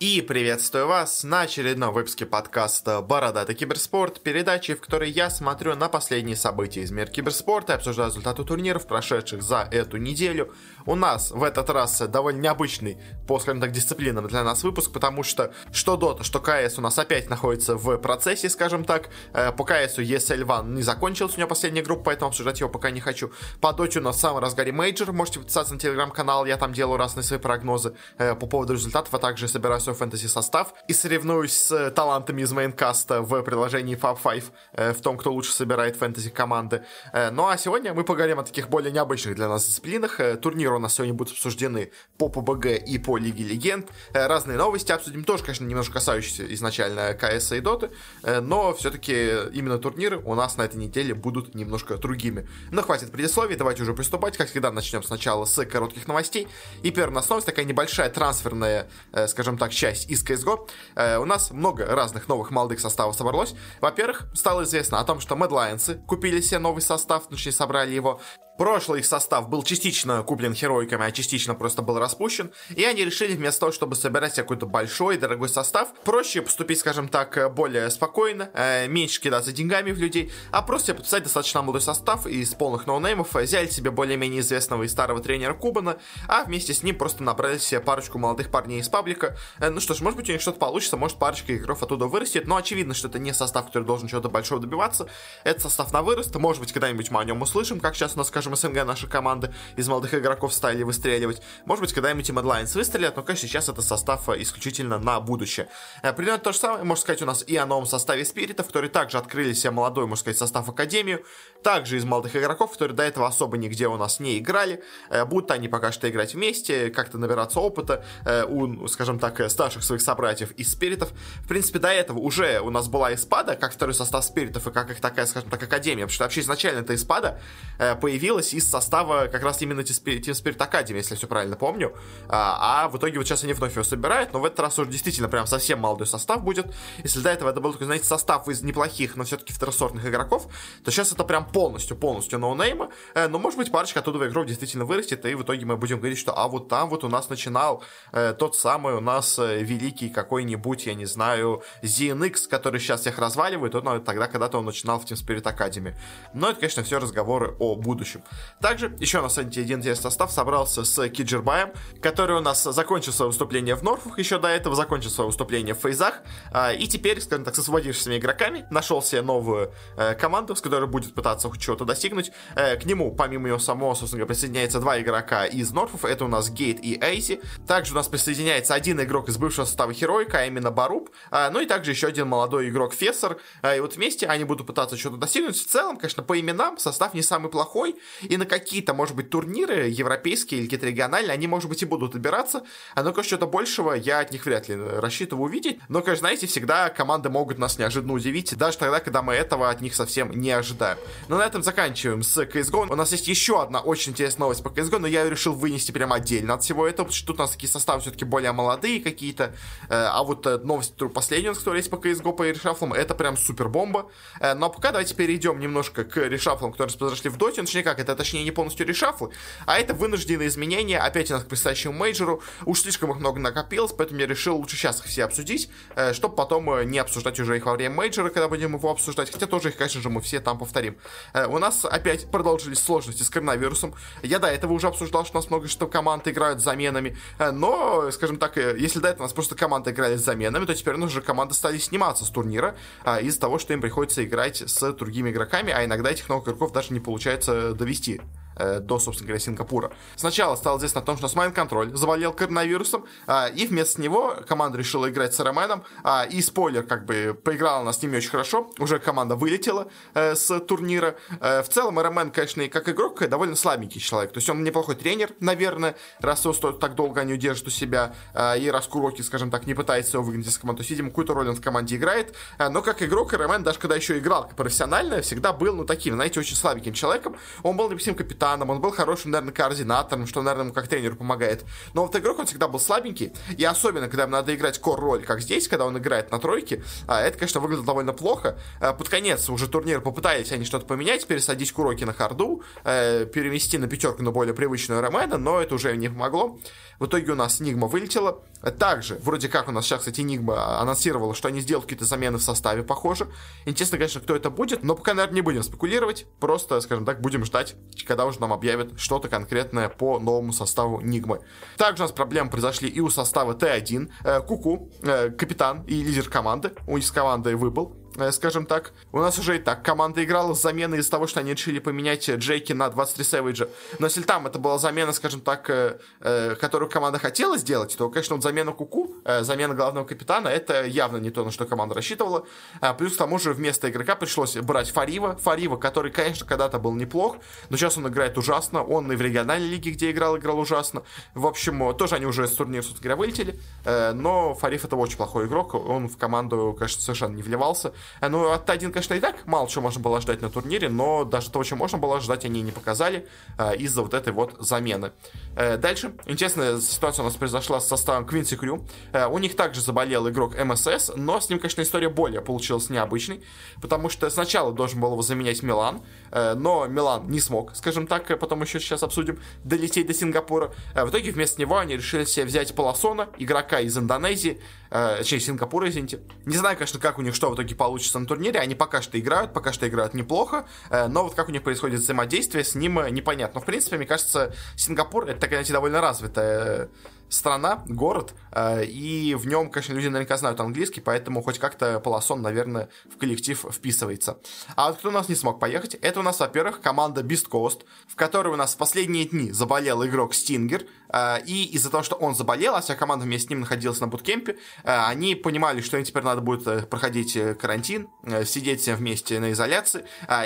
И приветствую вас на очередном выпуске подкаста «Бородатый киберспорт», передачи, в которой я смотрю на последние события из мира киберспорта и обсуждаю результаты турниров, прошедших за эту неделю. У нас в этот раз довольно необычный, по, скажем так, дисциплинам для нас выпуск, потому что что Dota, что КС у нас опять находится в процессе, скажем так. Э, по КСу ESL One не закончился у него последняя группа, поэтому обсуждать его пока не хочу. По Доте у нас в разгаре мейджор, можете подписаться на телеграм-канал, я там делаю разные свои прогнозы э, по поводу результатов, а также собираю свой фэнтези состав и соревнуюсь с талантами из мейнкаста в приложении Fab 5 э, в том, кто лучше собирает фэнтези команды. Э, ну а сегодня мы поговорим о таких более необычных для нас дисциплинах. Э, турниры у нас сегодня будут обсуждены по ПБГ и по Лиге Легенд. Разные новости обсудим, тоже, конечно, немножко касающиеся изначально КС и Доты, но все-таки именно турниры у нас на этой неделе будут немножко другими. Но хватит предисловий, давайте уже приступать. Как всегда, начнем сначала с коротких новостей. И первая новость, такая небольшая трансферная, скажем так, часть из CSGO, э, у нас много разных новых молодых составов собралось. Во-первых, стало известно о том, что Mad Lions купили себе новый состав, точнее собрали его. Прошлый их состав был частично куплен херойками, а частично просто был распущен. И они решили вместо того, чтобы собирать какой-то большой, дорогой состав, проще поступить, скажем так, более спокойно, э, меньше кидаться деньгами в людей, а просто подписать достаточно молодой состав из полных ноунеймов, взяли себе более-менее известного и старого тренера Кубана, а вместе с ним просто набрали себе парочку молодых парней из паблика. Э, ну что ж, может быть у них что-то получится, может парочка игроков оттуда вырастет, но очевидно, что это не состав, который должен чего-то большого добиваться. Это состав на вырост, может быть когда-нибудь мы о нем услышим, как сейчас у нас, скажем, скажем, СНГ наша команда из молодых игроков стали выстреливать. Может быть, когда-нибудь и Mad выстрелят, но, конечно, сейчас это состав э, исключительно на будущее. Э, примерно то же самое, можно сказать, у нас и о новом составе Спиритов, которые также открыли себе молодой, можно сказать, состав Академию, также из молодых игроков, которые до этого особо нигде у нас не играли. Э, будут они пока что играть вместе, как-то набираться опыта у, скажем так, старших своих собратьев из Спиритов. В принципе, до этого уже у нас была Испада, как второй состав Спиритов и как их такая, скажем так, Академия, потому что вообще изначально эта Испада появилась из состава как раз именно Team Spirit Academy, если я все правильно помню. А, а в итоге вот сейчас они вновь его собирают, но в этот раз уже действительно прям совсем молодой состав будет. Если до этого это был такой, знаете, состав из неплохих, но все-таки второсортных игроков, то сейчас это прям полностью, полностью ноунейма. Э, но может быть парочка оттуда игроков действительно вырастет, и в итоге мы будем говорить, что а вот там вот у нас начинал э, тот самый у нас э, великий какой-нибудь, я не знаю, ZNX, который сейчас всех разваливает, он ну, тогда когда-то он начинал в Team Spirit Academy. Но это, конечно, все разговоры о будущем. Также еще на сайте один состав собрался с Киджербаем, который у нас закончил свое выступление в Норфах, еще до этого закончил свое выступление в Фейзах, а, и теперь, скажем так, со освободившимися игроками нашел себе новую э, команду, с которой будет пытаться чего-то достигнуть. Э, к нему, помимо его самого, собственно говоря, присоединяется два игрока из Норфов, это у нас Гейт и Эйзи. Также у нас присоединяется один игрок из бывшего состава Хероика, а именно Баруб, а, ну и также еще один молодой игрок Фессор, и вот вместе они будут пытаться что-то достигнуть. В целом, конечно, по именам состав не самый плохой, и на какие-то, может быть, турниры европейские или какие-то региональные, они, может быть, и будут добираться, а ну-ка что-то большего я от них вряд ли рассчитываю увидеть. Но, конечно, знаете, всегда команды могут нас неожиданно удивить, даже тогда, когда мы этого от них совсем не ожидаем. Но на этом заканчиваем с CSGO. У нас есть еще одна очень интересная новость по CSGO, но я решил вынести прямо отдельно от всего этого, потому что тут у нас такие составы все-таки более молодые какие-то, э, а вот э, новость последняя, которая есть по CSGO, по решафлам, это прям супер бомба. Э, но пока давайте перейдем немножко к решафлам, которые произошли в доте, точнее как, это точнее не полностью решафлы, а это вынужденные изменения, опять у нас к предстоящему мейджору, уж слишком их много накопилось, поэтому я решил лучше сейчас их все обсудить, э, чтобы потом э, не обсуждать уже их во время мейджора, когда будем его обсуждать, хотя тоже их, конечно же, мы все там повторим. Э, у нас опять продолжились сложности с коронавирусом, я до этого уже обсуждал, что у нас много что команд играют с заменами, но, скажем так, если до этого у нас просто команды играли с заменами, то теперь уже команды стали сниматься с турнира из-за того, что им приходится играть с другими игроками, а иногда этих новых игроков даже не получается довести vestir. Э, до, собственно говоря, Сингапура. Сначала стало известно о том, что Smine Control заболел коронавирусом, э, и вместо него команда решила играть с РМНом, э, и спойлер, как бы, поиграла она с ними очень хорошо, уже команда вылетела э, с турнира. Э, в целом, РМН, конечно, и как игрок довольно слабенький человек, то есть он неплохой тренер, наверное, раз он стоит так долго не удержит у себя, э, и раз Куроки, скажем так, не пытается его выгнать из команды, то есть, видимо, какую-то роль он в команде играет, э, но как игрок РМН, даже когда еще играл профессионально, всегда был, ну, таким, знаете, очень слабеньким человеком, он был, допустим, капитан капитаном, он был хорошим, наверное, координатором, что, наверное, ему как тренеру помогает. Но вот игрок он всегда был слабенький, и особенно, когда ему надо играть кор-роль, как здесь, когда он играет на тройке, а, это, конечно, выглядит довольно плохо. А, под конец уже турнира попытались они что-то поменять, пересадить Куроки на харду, э, перевести на пятерку на более привычную Ромена, но это уже не помогло. В итоге у нас Нигма вылетела. Также, вроде как у нас сейчас, кстати, Нигма анонсировала, что они сделают какие-то замены в составе, похоже. Интересно, конечно, кто это будет, но пока, наверное, не будем спекулировать. Просто, скажем так, будем ждать, когда уже нам объявят что-то конкретное по новому составу Нигмы. Также у нас проблемы произошли и у состава Т1. Э, Куку, э, капитан и лидер команды, у командой выбыл. Э, скажем так. У нас уже и так команда играла с заменой из-за того, что они решили поменять Джейки на 23 Savage. Но если там это была замена, скажем так, э, э, которую команда хотела сделать, то, конечно, вот замена Куку, э, замена главного капитана, это явно не то, на что команда рассчитывала. А, плюс к тому же вместо игрока пришлось брать Фарива. Фарива, который, конечно, когда-то был неплох, но сейчас он играет ужасно. Он и в региональной лиге, где играл, играл ужасно. В общем, тоже они уже с турнира, собственно говоря, вылетели. Э, но Фариф это очень плохой игрок. Он в команду, конечно, совершенно не вливался. Э, ну, от Т1, конечно, и так мало чего можно было ждать на турнире, но даже того, чем можно было ждать, они не показали э, из-за вот этой вот замены. Э, дальше, интересная ситуация у нас произошла с составом Квинси Крю. Э, у них также заболел игрок МСС, но с ним, конечно, история более получилась необычной, потому что сначала должен был его заменять Милан, э, но Милан не смог, скажем так, э, потом еще сейчас обсудим, долететь до Сингапура. Э, в итоге вместо него они решили себе взять Полосона, игрока из Индонезии, э, точнее, Сингапура, извините. Не знаю, конечно, как у них что в итоге получится на турнире, они пока что играют, пока что играют неплохо, э, но вот как у них происходит взаимодействие с ним э, непонятно. Но, в принципе, мне кажется, Сингапур это такая, знаете, довольно развитая страна, город, э, и в нем, конечно, люди наверняка знают английский, поэтому хоть как-то Полосон, наверное, в коллектив вписывается. А вот кто у нас не смог поехать, это у нас, во-первых, команда beastcoast, в которой у нас в последние дни заболел игрок Stinger, э, и из-за того, что он заболел, а вся команда вместе с ним находилась на буткемпе, э, они понимали, что им теперь надо будет проходить карантин, сидеть все вместе на изоляции,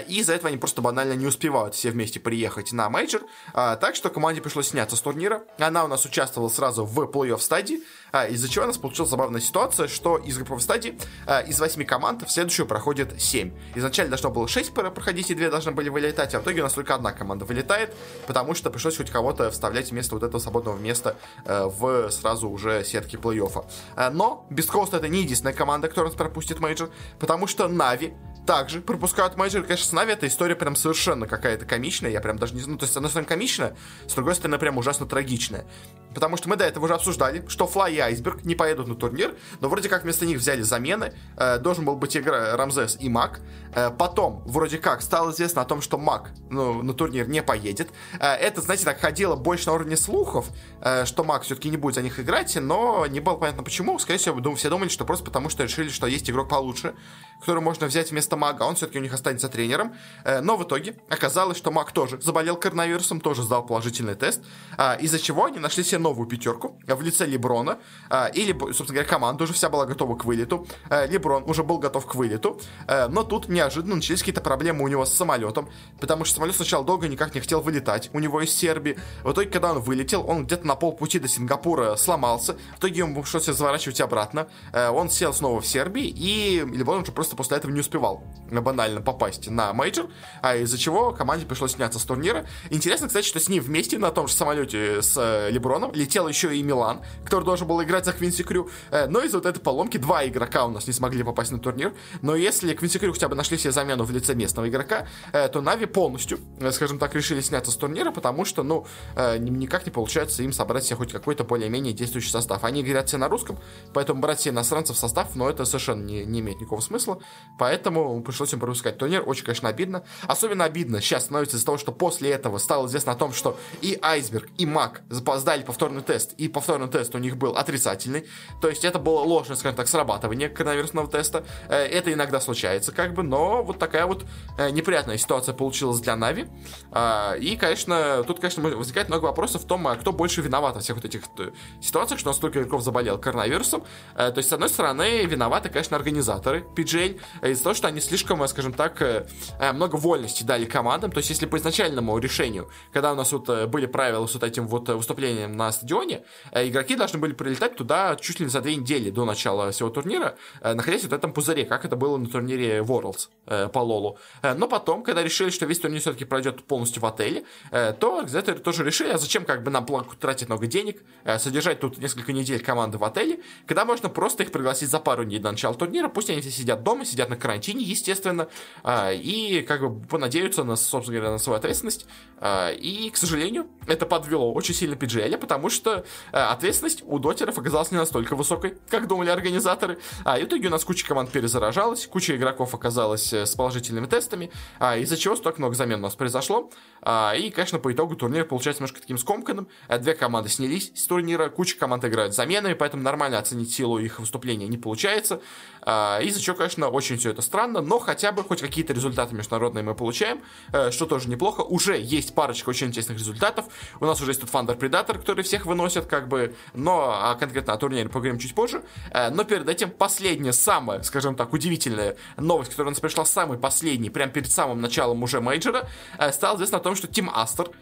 и из-за этого они просто банально не успевают все вместе приехать на мейджор, так что команде пришлось сняться с турнира. Она у нас участвовала сразу в плей-офф стадии, а, из-за чего у нас получилась забавная ситуация, что из групповой стадии а, из 8 команд в следующую проходит 7. Изначально должно было 6 проходить, и 2 должны были вылетать, а в итоге у нас только одна команда вылетает, потому что пришлось хоть кого-то вставлять вместо вот этого свободного места а, в сразу уже сетке плей-оффа. А, но beastcoast это не единственная команда, которая нас пропустит мейджор, потому что NaVi также пропускают мейджор. Конечно, с NaVi эта история прям совершенно какая-то комичная. Я прям даже не знаю. Ну, то есть, с одной комичная, с другой стороны, прям ужасно трагичная. Потому что мы до этого уже обсуждали, что Флай и Айсберг не поедут на турнир, но вроде как вместо них взяли замены. Э, должен был быть игра Рамзес и Мак. Э, потом, вроде как, стало известно о том, что Мак ну, на турнир не поедет. Э, это, знаете, так ходило больше на уровне слухов, э, что Мак все-таки не будет за них играть, но не было понятно почему. Скорее всего, все думали, что просто потому, что решили, что есть игрок получше, который можно взять вместо Мага. Он все-таки у них останется тренером. Э, но в итоге оказалось, что Мак тоже заболел коронавирусом, тоже сдал положительный тест, э, из-за чего они нашли себе новую пятерку в лице Леброна. Э, или, собственно говоря, команда уже вся была готова к вылету. Э, Леброн уже был готов к вылету. Э, но тут неожиданно начались какие-то проблемы у него с самолетом, потому что самолет сначала долго никак не хотел вылетать у него из Сербии. В итоге, когда он вылетел, он где-то на полпути до Сингапура сломался. В итоге ему пришлось заворачивать обратно. Э, он сел снова в Сербии, и Леброн уже просто после этого не успевал банально попасть на мейджор, а из-за чего команде пришлось сняться с турнира. Интересно, кстати, что с ним вместе на том же самолете с э, Леброном летел еще и Милан, который должен был играть за Quincy Crew. Э, но из-за вот этой поломки два игрока у нас не смогли попасть на турнир. Но если Quincy Crew хотя бы нашли себе замену в лице местного игрока, э, то NaVi полностью, скажем так, решили сняться с турнира, потому что, ну, никак не получается им собрать себе хоть какой-то более-менее действующий состав. Они говорят все на русском, поэтому брать себе иностранцев в состав, но это совершенно не, не имеет никакого смысла. Поэтому пришлось им пропускать турнир. Очень, конечно, обидно. Особенно обидно сейчас становится из-за того, что после этого стало известно о том, что и Айсберг, и Мак сдали повторный тест, и повторный тест у них был отрицательный. То есть это было ложное, скажем так, срабатывание коронавирусного теста. Э, это иногда случается, как бы, но вот такая вот э, неприятная ситуация получилась для Нави. А, и, конечно, тут, конечно, возникает много вопросов в том, а кто больше виноват во всех вот этих э, ситуациях, что настолько игроков заболел коронавирусом. То есть, с одной стороны, виноваты, конечно, организаторы PGA из-за того, что они слишком, скажем так, много вольности дали командам. То есть, если по изначальному решению, когда у нас вот были правила с вот этим вот выступлением на стадионе, игроки должны были прилетать туда чуть ли не за две недели до начала всего турнира, э, находясь в этом пузыре, как это было на турнире Worlds э, по Лолу. Э, но потом, когда решили, что весь турнир все-таки пройдет полностью в отеле, э, то организаторы тоже решили, а зачем как бы нам тратить много денег, э, содержать тут несколько недель команды в отеле, когда можно просто их пригласить за пару дней до начала турнира, пусть они все сидят дома, сидят на карантине, естественно, э, и как бы понадеются на, собственно говоря, на свою ответственность. Э, и, к сожалению, это подвело очень сильно PGL, потому что э, ответственность у дотеров оказалась не настолько высокой, как думали организаторы. А, в итоге у нас куча команд перезаражалась, куча игроков оказалась э, с положительными тестами, а, из-за чего столько много замен у нас произошло. А, и, конечно, по итогу турнир получается немножко таким скомканным. Э, две команды снялись с турнира, куча команд играют заменами, поэтому нормально оценить силу их выступления не получается. А, из-за чего, конечно, очень все это странно, но хотя бы хоть какие-то результаты международные мы получаем, э, что тоже неплохо. Уже есть парочка очень интересных результатов. У нас уже есть тут Thunder Predator, который всех выносит, как бы, но а конкретно о турнире поговорим чуть позже. Э, но перед этим последняя, самая, скажем так, удивительная новость, которая у нас пришла самый последний, прямо перед самым началом уже мейджора, стала известна о том, что Team Aster,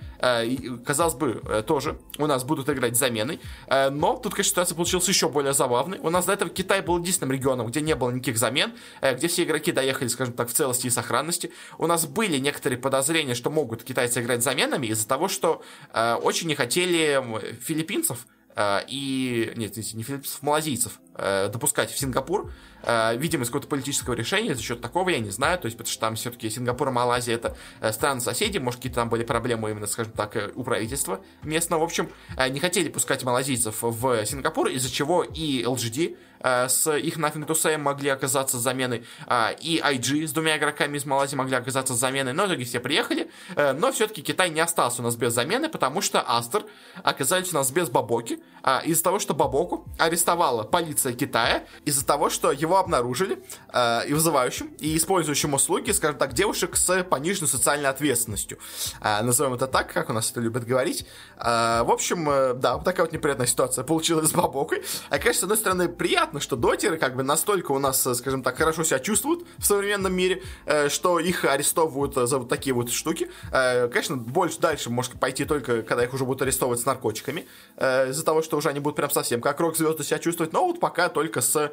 казалось бы, тоже у нас будут играть заменой, но тут, конечно, ситуация получилась еще более забавной. У нас до этого Китай был единственным регионом, где не было никаких замен, э, где все игроки доехали, скажем так, в целости и сохранности. У нас были некоторые подозрения, что могут китайцы играть заменами из-за того, что э, очень не хотели филиппинцев э, и... Нет, не филиппинцев, малазийцев э, допускать в Сингапур, э, видимо, из какого-то политического решения, за счет такого, я не знаю, то есть, потому что там все-таки Сингапур и Малайзия это э, страны-соседи, может, какие-то там были проблемы именно, скажем так, у правительства местного, в общем, не хотели пускать малазийцев в Сингапур, из-за чего и LGD с их Nothing to Say могли оказаться заменой, э, и IG с двумя игроками из Малайзии могли оказаться заменой, но в итоге все приехали, э, но все-таки Китай не остался у нас без замены, потому что Астер оказались у нас без Бабоки, э, из-за того, что Бабоку арестовала полиция Китая из-за того, что его обнаружили э, и вызывающим, и использующим услуги, скажем так, девушек с пониженной социальной ответственностью. Э, назовем это так, как у нас это любят говорить. Э, в общем, э, да, вот такая вот неприятная ситуация получилась с Бабокой. А, конечно, с одной стороны, приятно, что дотеры как бы настолько у нас, э, скажем так, хорошо себя чувствуют в современном мире, э, что их арестовывают за вот такие вот штуки. Э, конечно, больше дальше может пойти только, когда их уже будут арестовывать с наркотиками, из-за того, что уже они будут прям совсем как рок-звезды себя чувствовать. Но вот пока только с,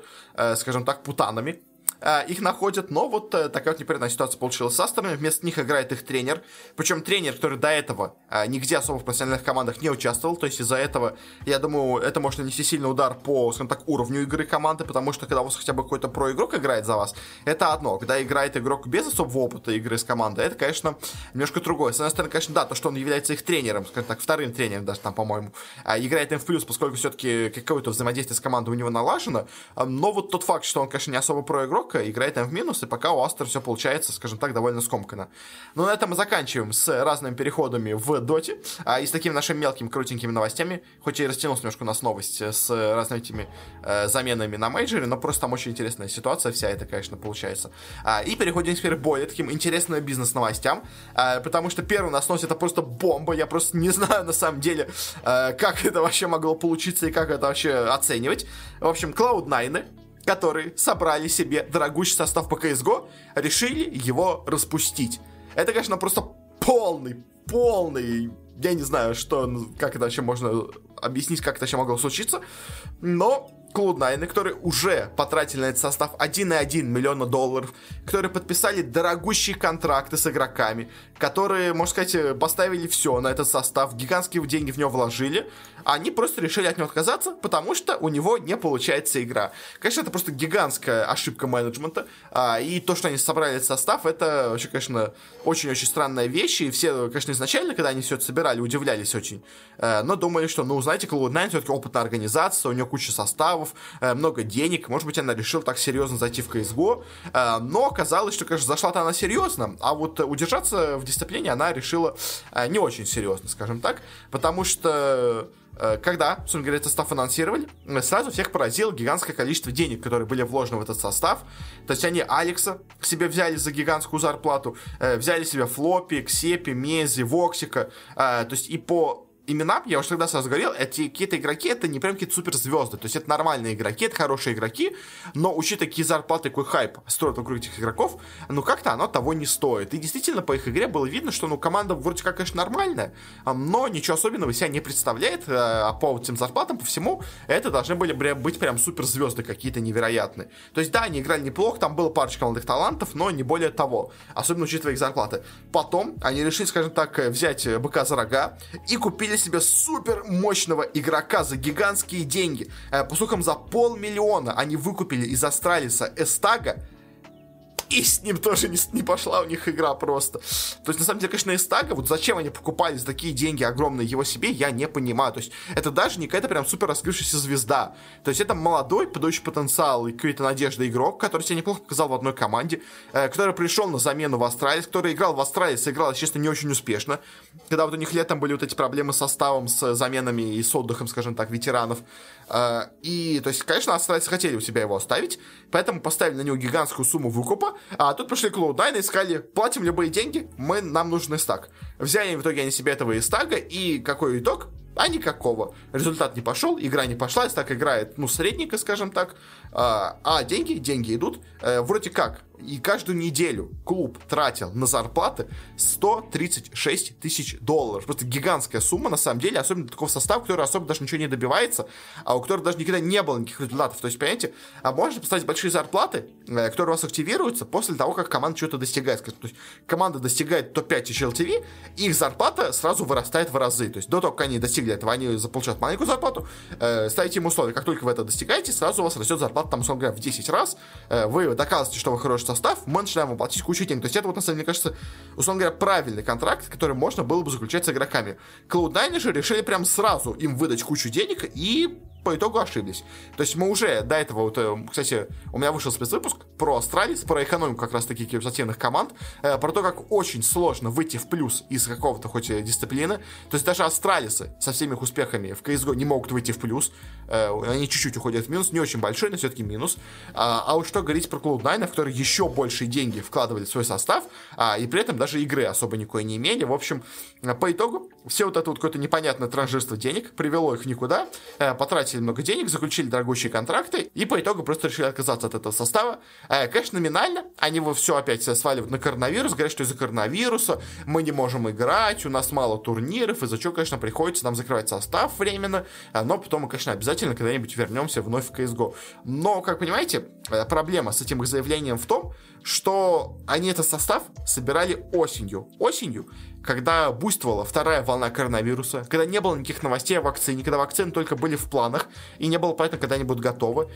скажем так, путанами. Э, их находят, но вот э, такая вот неприятная ситуация получилась с Астерами. Вместо них играет их тренер. Причем тренер, который до этого э, нигде особо в профессиональных командах не участвовал. То есть из-за этого, я думаю, это может нанести сильный удар по, скажем так, уровню игры команды, потому что когда у вас хотя бы какой-то про-игрок играет за вас, это одно. Когда играет игрок без особого опыта игры с командой, это, конечно, немножко другое. С одной стороны, конечно, да, то, что он является их тренером, скажем так, вторым тренером даже там, по-моему, играет им в плюс, поскольку все-таки какое-то взаимодействие с командой у него налажено. Но вот тот факт, что он, конечно, не особо про-игрок, играет там в минус, и пока у Астер все получается, скажем так, довольно скомканно. Но на этом мы заканчиваем с разными переходами в доте, а, и с такими нашими мелкими крутенькими новостями, хоть и растянулся немножко у нас новость с разными этими э, заменами на мейджоре, но просто там очень интересная ситуация вся это, конечно, получается. А, и переходим теперь к более таким интересным бизнес-новостям, а, потому что первый у нас носит это просто бомба, я просто не знаю на самом деле, а, как это вообще могло получиться и как это вообще оценивать. В общем, Cloud9 которые собрали себе дорогущий состав по CSGO, решили его распустить. Это, конечно, просто полный, полный, я не знаю, что, как это вообще можно объяснить, как это вообще могло случиться, но Cloud9, которые уже потратили на этот состав 1,1 миллиона долларов, которые подписали дорогущие контракты с игроками, которые, можно сказать, поставили все на этот состав, гигантские деньги в него вложили, они просто решили от него отказаться, потому что у него не получается игра. Конечно, это просто гигантская ошибка менеджмента, а, и то, что они собрали этот состав, это вообще, конечно, очень-очень странная вещь, и все, конечно, изначально, когда они все это собирали, удивлялись очень, э, но думали, что, ну, знаете, Cloud9 все-таки опытная организация, у нее куча составов, э, много денег, может быть, она решила так серьезно зайти в CSGO, э, но оказалось, что, конечно, зашла-то она серьезно, а вот удержаться в дисциплине она решила не очень серьезно, скажем так, потому что Э, когда, собственно говоря, этот состав финансировали, э, сразу всех поразило гигантское количество денег, которые были вложены в этот состав. То есть они Алекса себе взяли за гигантскую зарплату, э, взяли себе Флопи, Ксепи, Мези, Воксика. То есть и по имена, я уже тогда сразу говорил, эти какие-то игроки, это не прям какие-то суперзвезды, то есть это нормальные игроки, это хорошие игроки, но учитывая какие зарплаты, какой хайп строят вокруг этих игроков, ну как-то оно того не стоит. И действительно по их игре было видно, что ну команда вроде как, конечно, нормальная, но ничего особенного себя не представляет, э, а по этим зарплатам, по всему, это должны были быть прям суперзвезды какие-то невероятные. То есть да, они играли неплохо, там было парочка молодых талантов, но не более того, особенно учитывая их зарплаты. Потом они решили, скажем так, взять быка за рога и купили себе супер мощного игрока за гигантские деньги. Э, по слухам, за полмиллиона они выкупили из Астралиса Эстага, и с ним тоже не, не пошла у них игра просто. То есть, на самом деле, конечно, Эстага, вот зачем они покупали за такие деньги огромные его себе, я не понимаю. То есть, это даже не какая-то прям супер раскрывшаяся звезда. То есть, это молодой, подающий потенциал и какая-то надежда игрок, который себя неплохо показал в одной команде, э, который пришел на замену в Австралии, который играл в Австралии, сыграл, честно, не очень успешно. Когда вот у них летом были вот эти проблемы с составом, с заменами и с отдыхом, скажем так, ветеранов. Э, и, то есть, конечно, австралийцы хотели у себя его оставить, поэтому поставили на него гигантскую сумму выкупа, а тут пришли Cloud9 и сказали, платим любые деньги, мы, нам нужен стак. Взяли в итоге они себе этого истага, и какой итог? А никакого. Результат не пошел, игра не пошла, так играет, ну, средненько, скажем так. А, а деньги, деньги идут. Э, вроде как, и каждую неделю клуб тратил на зарплаты 136 тысяч долларов. Просто гигантская сумма, на самом деле, особенно такого состава, который особо даже ничего не добивается, а у которого даже никогда не было никаких результатов. То есть, понимаете, а можно поставить большие зарплаты, э, которые у вас активируются после того, как команда что-то достигает. То есть, команда достигает топ-5 HLTV, их зарплата сразу вырастает в разы. То есть, до того, как они достигли этого, они получают маленькую зарплату, э, ставите им условия. Как только вы это достигаете, сразу у вас растет зарплата, там, условно говоря, в 10 раз. Э, вы доказываете, что вы хороший состав, мы начинаем вам платить кучу денег. То есть это вот, на самом деле, мне кажется, условно говоря, правильный контракт, который можно было бы заключать с игроками. Cloud9 же решили прям сразу им выдать кучу денег и по итогу ошиблись. То есть мы уже до этого, вот, э, кстати, у меня вышел спецвыпуск про Astralis, про экономику как раз таки киберспортивных команд, э, про то, как очень сложно выйти в плюс из какого-то хоть дисциплины. То есть даже Астралисы со всеми их успехами в CSGO не могут выйти в плюс. Э, они чуть-чуть уходят в минус, не очень большой, но все-таки минус. А, а вот что говорить про Cloud9, которые еще большие деньги вкладывали в свой состав, а, и при этом даже игры особо никакой не имели. В общем, по итогу все вот это вот какое-то непонятное транжирство денег привело их никуда, потратили потратили много денег, заключили дорогущие контракты и по итогу просто решили отказаться от этого состава. Э, конечно, номинально они его все опять сваливают на коронавирус, говорят, что из-за коронавируса мы не можем играть, у нас мало турниров, из-за чего, конечно, приходится нам закрывать состав временно, э, но потом мы, конечно, обязательно когда-нибудь вернемся вновь в CSGO. Но, как понимаете, э, проблема с этим их заявлением в том, что они этот состав собирали осенью. Осенью, когда буйствовала вторая волна коронавируса, когда не было никаких новостей о вакцине, когда вакцины только были в планах, и не было понятно, когда они будут готовы.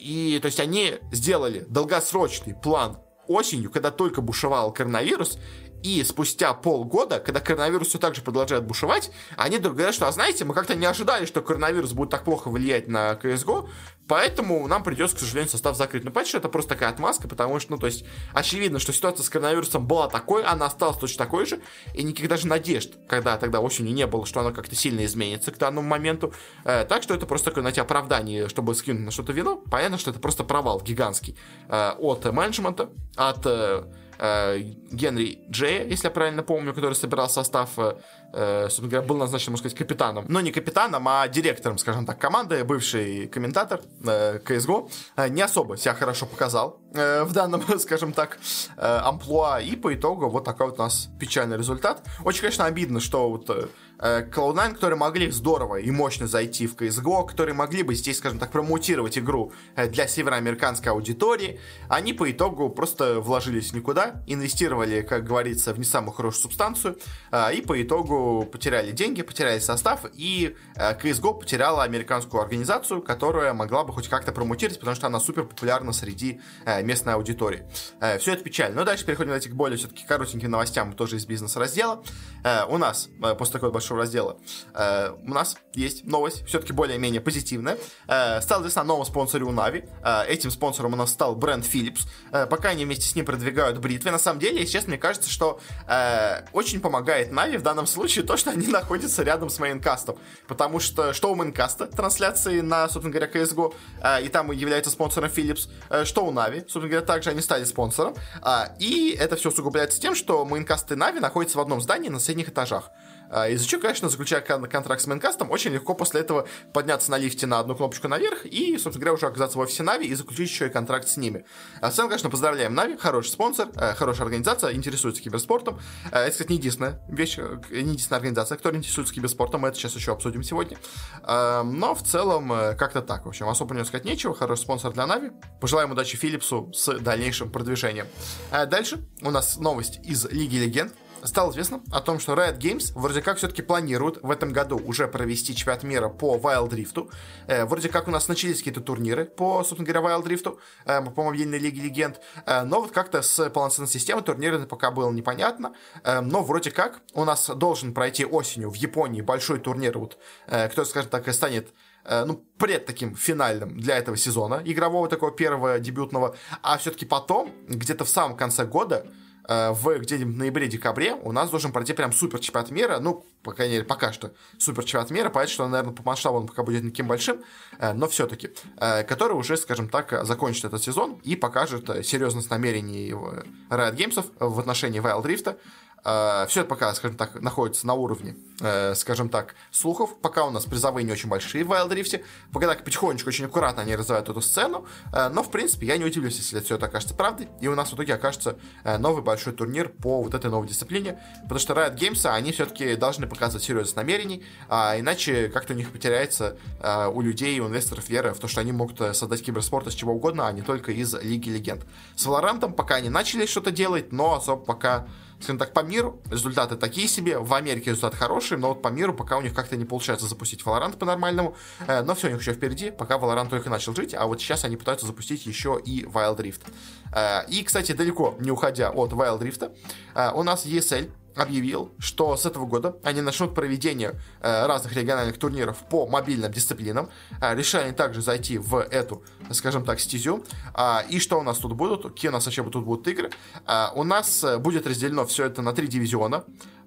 И, то есть, они сделали долгосрочный план осенью, когда только бушевал коронавирус, и спустя полгода, когда коронавирус все так же продолжает бушевать, они говорят, что, а знаете, мы как-то не ожидали, что коронавирус будет так плохо влиять на CSGO, поэтому нам придется, к сожалению, состав закрыть. Ну, понятно, что это просто такая отмазка, потому что, ну, то есть, очевидно, что ситуация с коронавирусом была такой, она осталась точно такой же, и никаких даже надежд, когда тогда осенью не было, что она как-то сильно изменится к данному моменту. Э, так что это просто такое, знаете, оправдание, чтобы скинуть на что-то вино. Понятно, что это просто провал гигантский э, от менеджмента, от Э, Генри Джея, если я правильно помню, который собирал состав, э, э, собственно говоря, был назначен, можно сказать, капитаном. Но не капитаном, а директором, скажем так, команды, бывший комментатор CSGO. Не особо себя хорошо показал в данном, скажем так, амплуа. И по итогу вот такой вот у нас печальный результат. Очень, конечно, обидно, что вот Cloud9, которые могли здорово и мощно зайти в CSGO, которые могли бы здесь, скажем так, промутировать игру для североамериканской аудитории, они по итогу просто вложились никуда, инвестировали, как говорится, в не самую хорошую субстанцию, и по итогу потеряли деньги, потеряли состав, и CSGO потеряла американскую организацию, которая могла бы хоть как-то промутировать, потому что она супер популярна среди местной аудитории. Все это печально. Но дальше переходим к более все-таки коротеньким новостям, тоже из бизнес-раздела. У нас после такой большой нашего раздела. Э, у нас есть новость, все-таки более-менее позитивная. Э, стало известно о новом спонсоре у NaVi. Э, этим спонсором у нас стал бренд Philips. Э, пока они вместе с ним продвигают бритвы. На самом деле, если честно, мне кажется, что э, очень помогает NaVi в данном случае то, что они находятся рядом с Maincast ом. Потому что что у Maincast а, трансляции на, собственно говоря, CSGO, э, и там является спонсором Philips, э, что у NaVi, собственно говоря, также они стали спонсором. Э, и это все усугубляется тем, что Maincast и NaVi находятся в одном здании на соседних этажах. А, из-за чего, конечно, заключая контракт с Maincast ом, очень легко после этого подняться на лифте на одну кнопочку наверх и, собственно говоря, уже оказаться в офисе NaVi и заключить еще и контракт с ними. А в целом, конечно, поздравляем NaVi, хороший спонсор, э, хорошая организация, интересуется киберспортом. Э, это, кстати, не единственная вещь, э, не единственная организация, которая интересуется киберспортом, мы это сейчас еще обсудим сегодня. Но в целом, как-то так, в общем, особо не сказать нечего, хороший спонсор для NaVi. Пожелаем удачи Филлипсу с дальнейшим продвижением. Дальше у нас новость из Лиги Легенд стало известно о том, что Riot Games вроде как все-таки планируют в этом году уже провести чемпионат мира по Wild Rift. Э, вроде как у нас начались какие-то турниры по, собственно говоря, Wild Rift, э, по мобильной лиге легенд. Э, но вот как-то с полноценной системой турнира пока было непонятно. Э, но вроде как у нас должен пройти осенью в Японии большой турнир, вот, э, кто, скажем так, и станет э, ну, пред таким финальным для этого сезона, игрового такого первого дебютного, а все-таки потом, где-то в самом конце года, в где-нибудь ноябре-декабре у нас должен пройти прям супер чемпионат мира, ну, по крайней мере, пока что супер чемпионат мира, понятно, что, наверное, по масштабу он пока будет не таким большим, э, но все-таки, э, который уже, скажем так, закончит этот сезон и покажет серьезность намерений Riot Games в отношении Wild Rift, Uh, все это пока, скажем так, находится на уровне, uh, скажем так, слухов. Пока у нас призовые не очень большие в Wild Rift. Пока так потихонечку, очень аккуратно они развивают эту сцену. Uh, но, в принципе, я не удивлюсь, если все это окажется правдой. И у нас в итоге окажется новый большой турнир по вот этой новой дисциплине. Потому что Riot Games, они все-таки должны показывать серьезность намерений. А иначе как-то у них потеряется у людей, у инвесторов вера в то, что они могут э, создать киберспорт из чего угодно, а не только из Лиги Легенд. С Valorant пока они начали что-то делать, но особо пока скажем так, по миру результаты такие себе. В Америке результаты хорошие, но вот по миру пока у них как-то не получается запустить Valorant по-нормальному. Э, но все у них еще впереди, пока Valorant только начал жить, а вот сейчас они пытаются запустить еще и Wild Rift. Э, и, кстати, далеко не уходя от Wild Rift, э, у нас ESL объявил, что с этого года они начнут проведение э, разных региональных турниров по мобильным дисциплинам. Э, решили также зайти в эту, скажем так, стезю. Э, и что у нас тут будут? Какие у нас вообще тут будут игры? Э, у нас э, будет разделено все это на три дивизиона.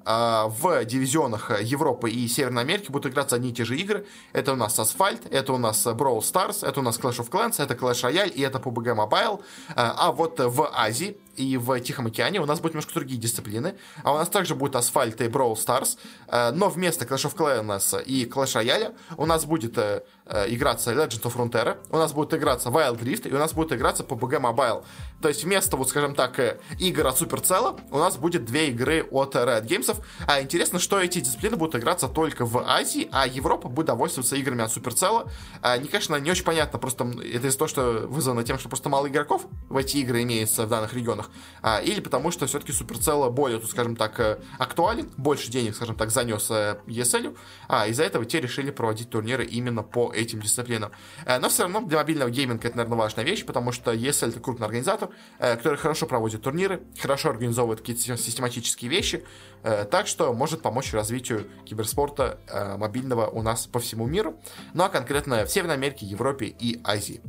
А, в дивизионах Европы и Северной Америки будут играться одни и те же игры. Это у нас Asphalt, это у нас Brawl Stars, это у нас Clash of Clans, это Clash Royale и это PUBG Mobile. А, а вот в Азии и в Тихом океане у нас будут немножко другие дисциплины. А у нас также будет Асфальт и Brawl Stars. А, но вместо Clash of Clans и Clash Royale у нас будет э, э, играться Legend of Frontera, у нас будет играться Wild Rift, и у нас будет играться PUBG Mobile. То есть вместо, вот скажем так, э, игр от Supercell у нас будет две игры от Red Games. А интересно, что эти дисциплины будут играться только в Азии, а Европа будет довольствоваться играми от Supercell. А, они, конечно, не очень понятно, просто это из-за того, что вызвано тем, что просто мало игроков в эти игры имеется в данных регионах, а, или потому что все-таки Supercell более, скажем так, э, актуален, больше денег, скажем так, занес ESL, а из-за этого те решили проводить турниры именно по этим дисциплинам. А, но все равно для мобильного гейминга это, наверное, важная вещь, потому что ESL это крупный организатор, Э, который хорошо проводит турниры, хорошо организовывает какие-то систематические вещи, э, так что может помочь развитию киберспорта э, мобильного у нас по всему миру, ну а конкретно в Северной Америке, Европе и Азии.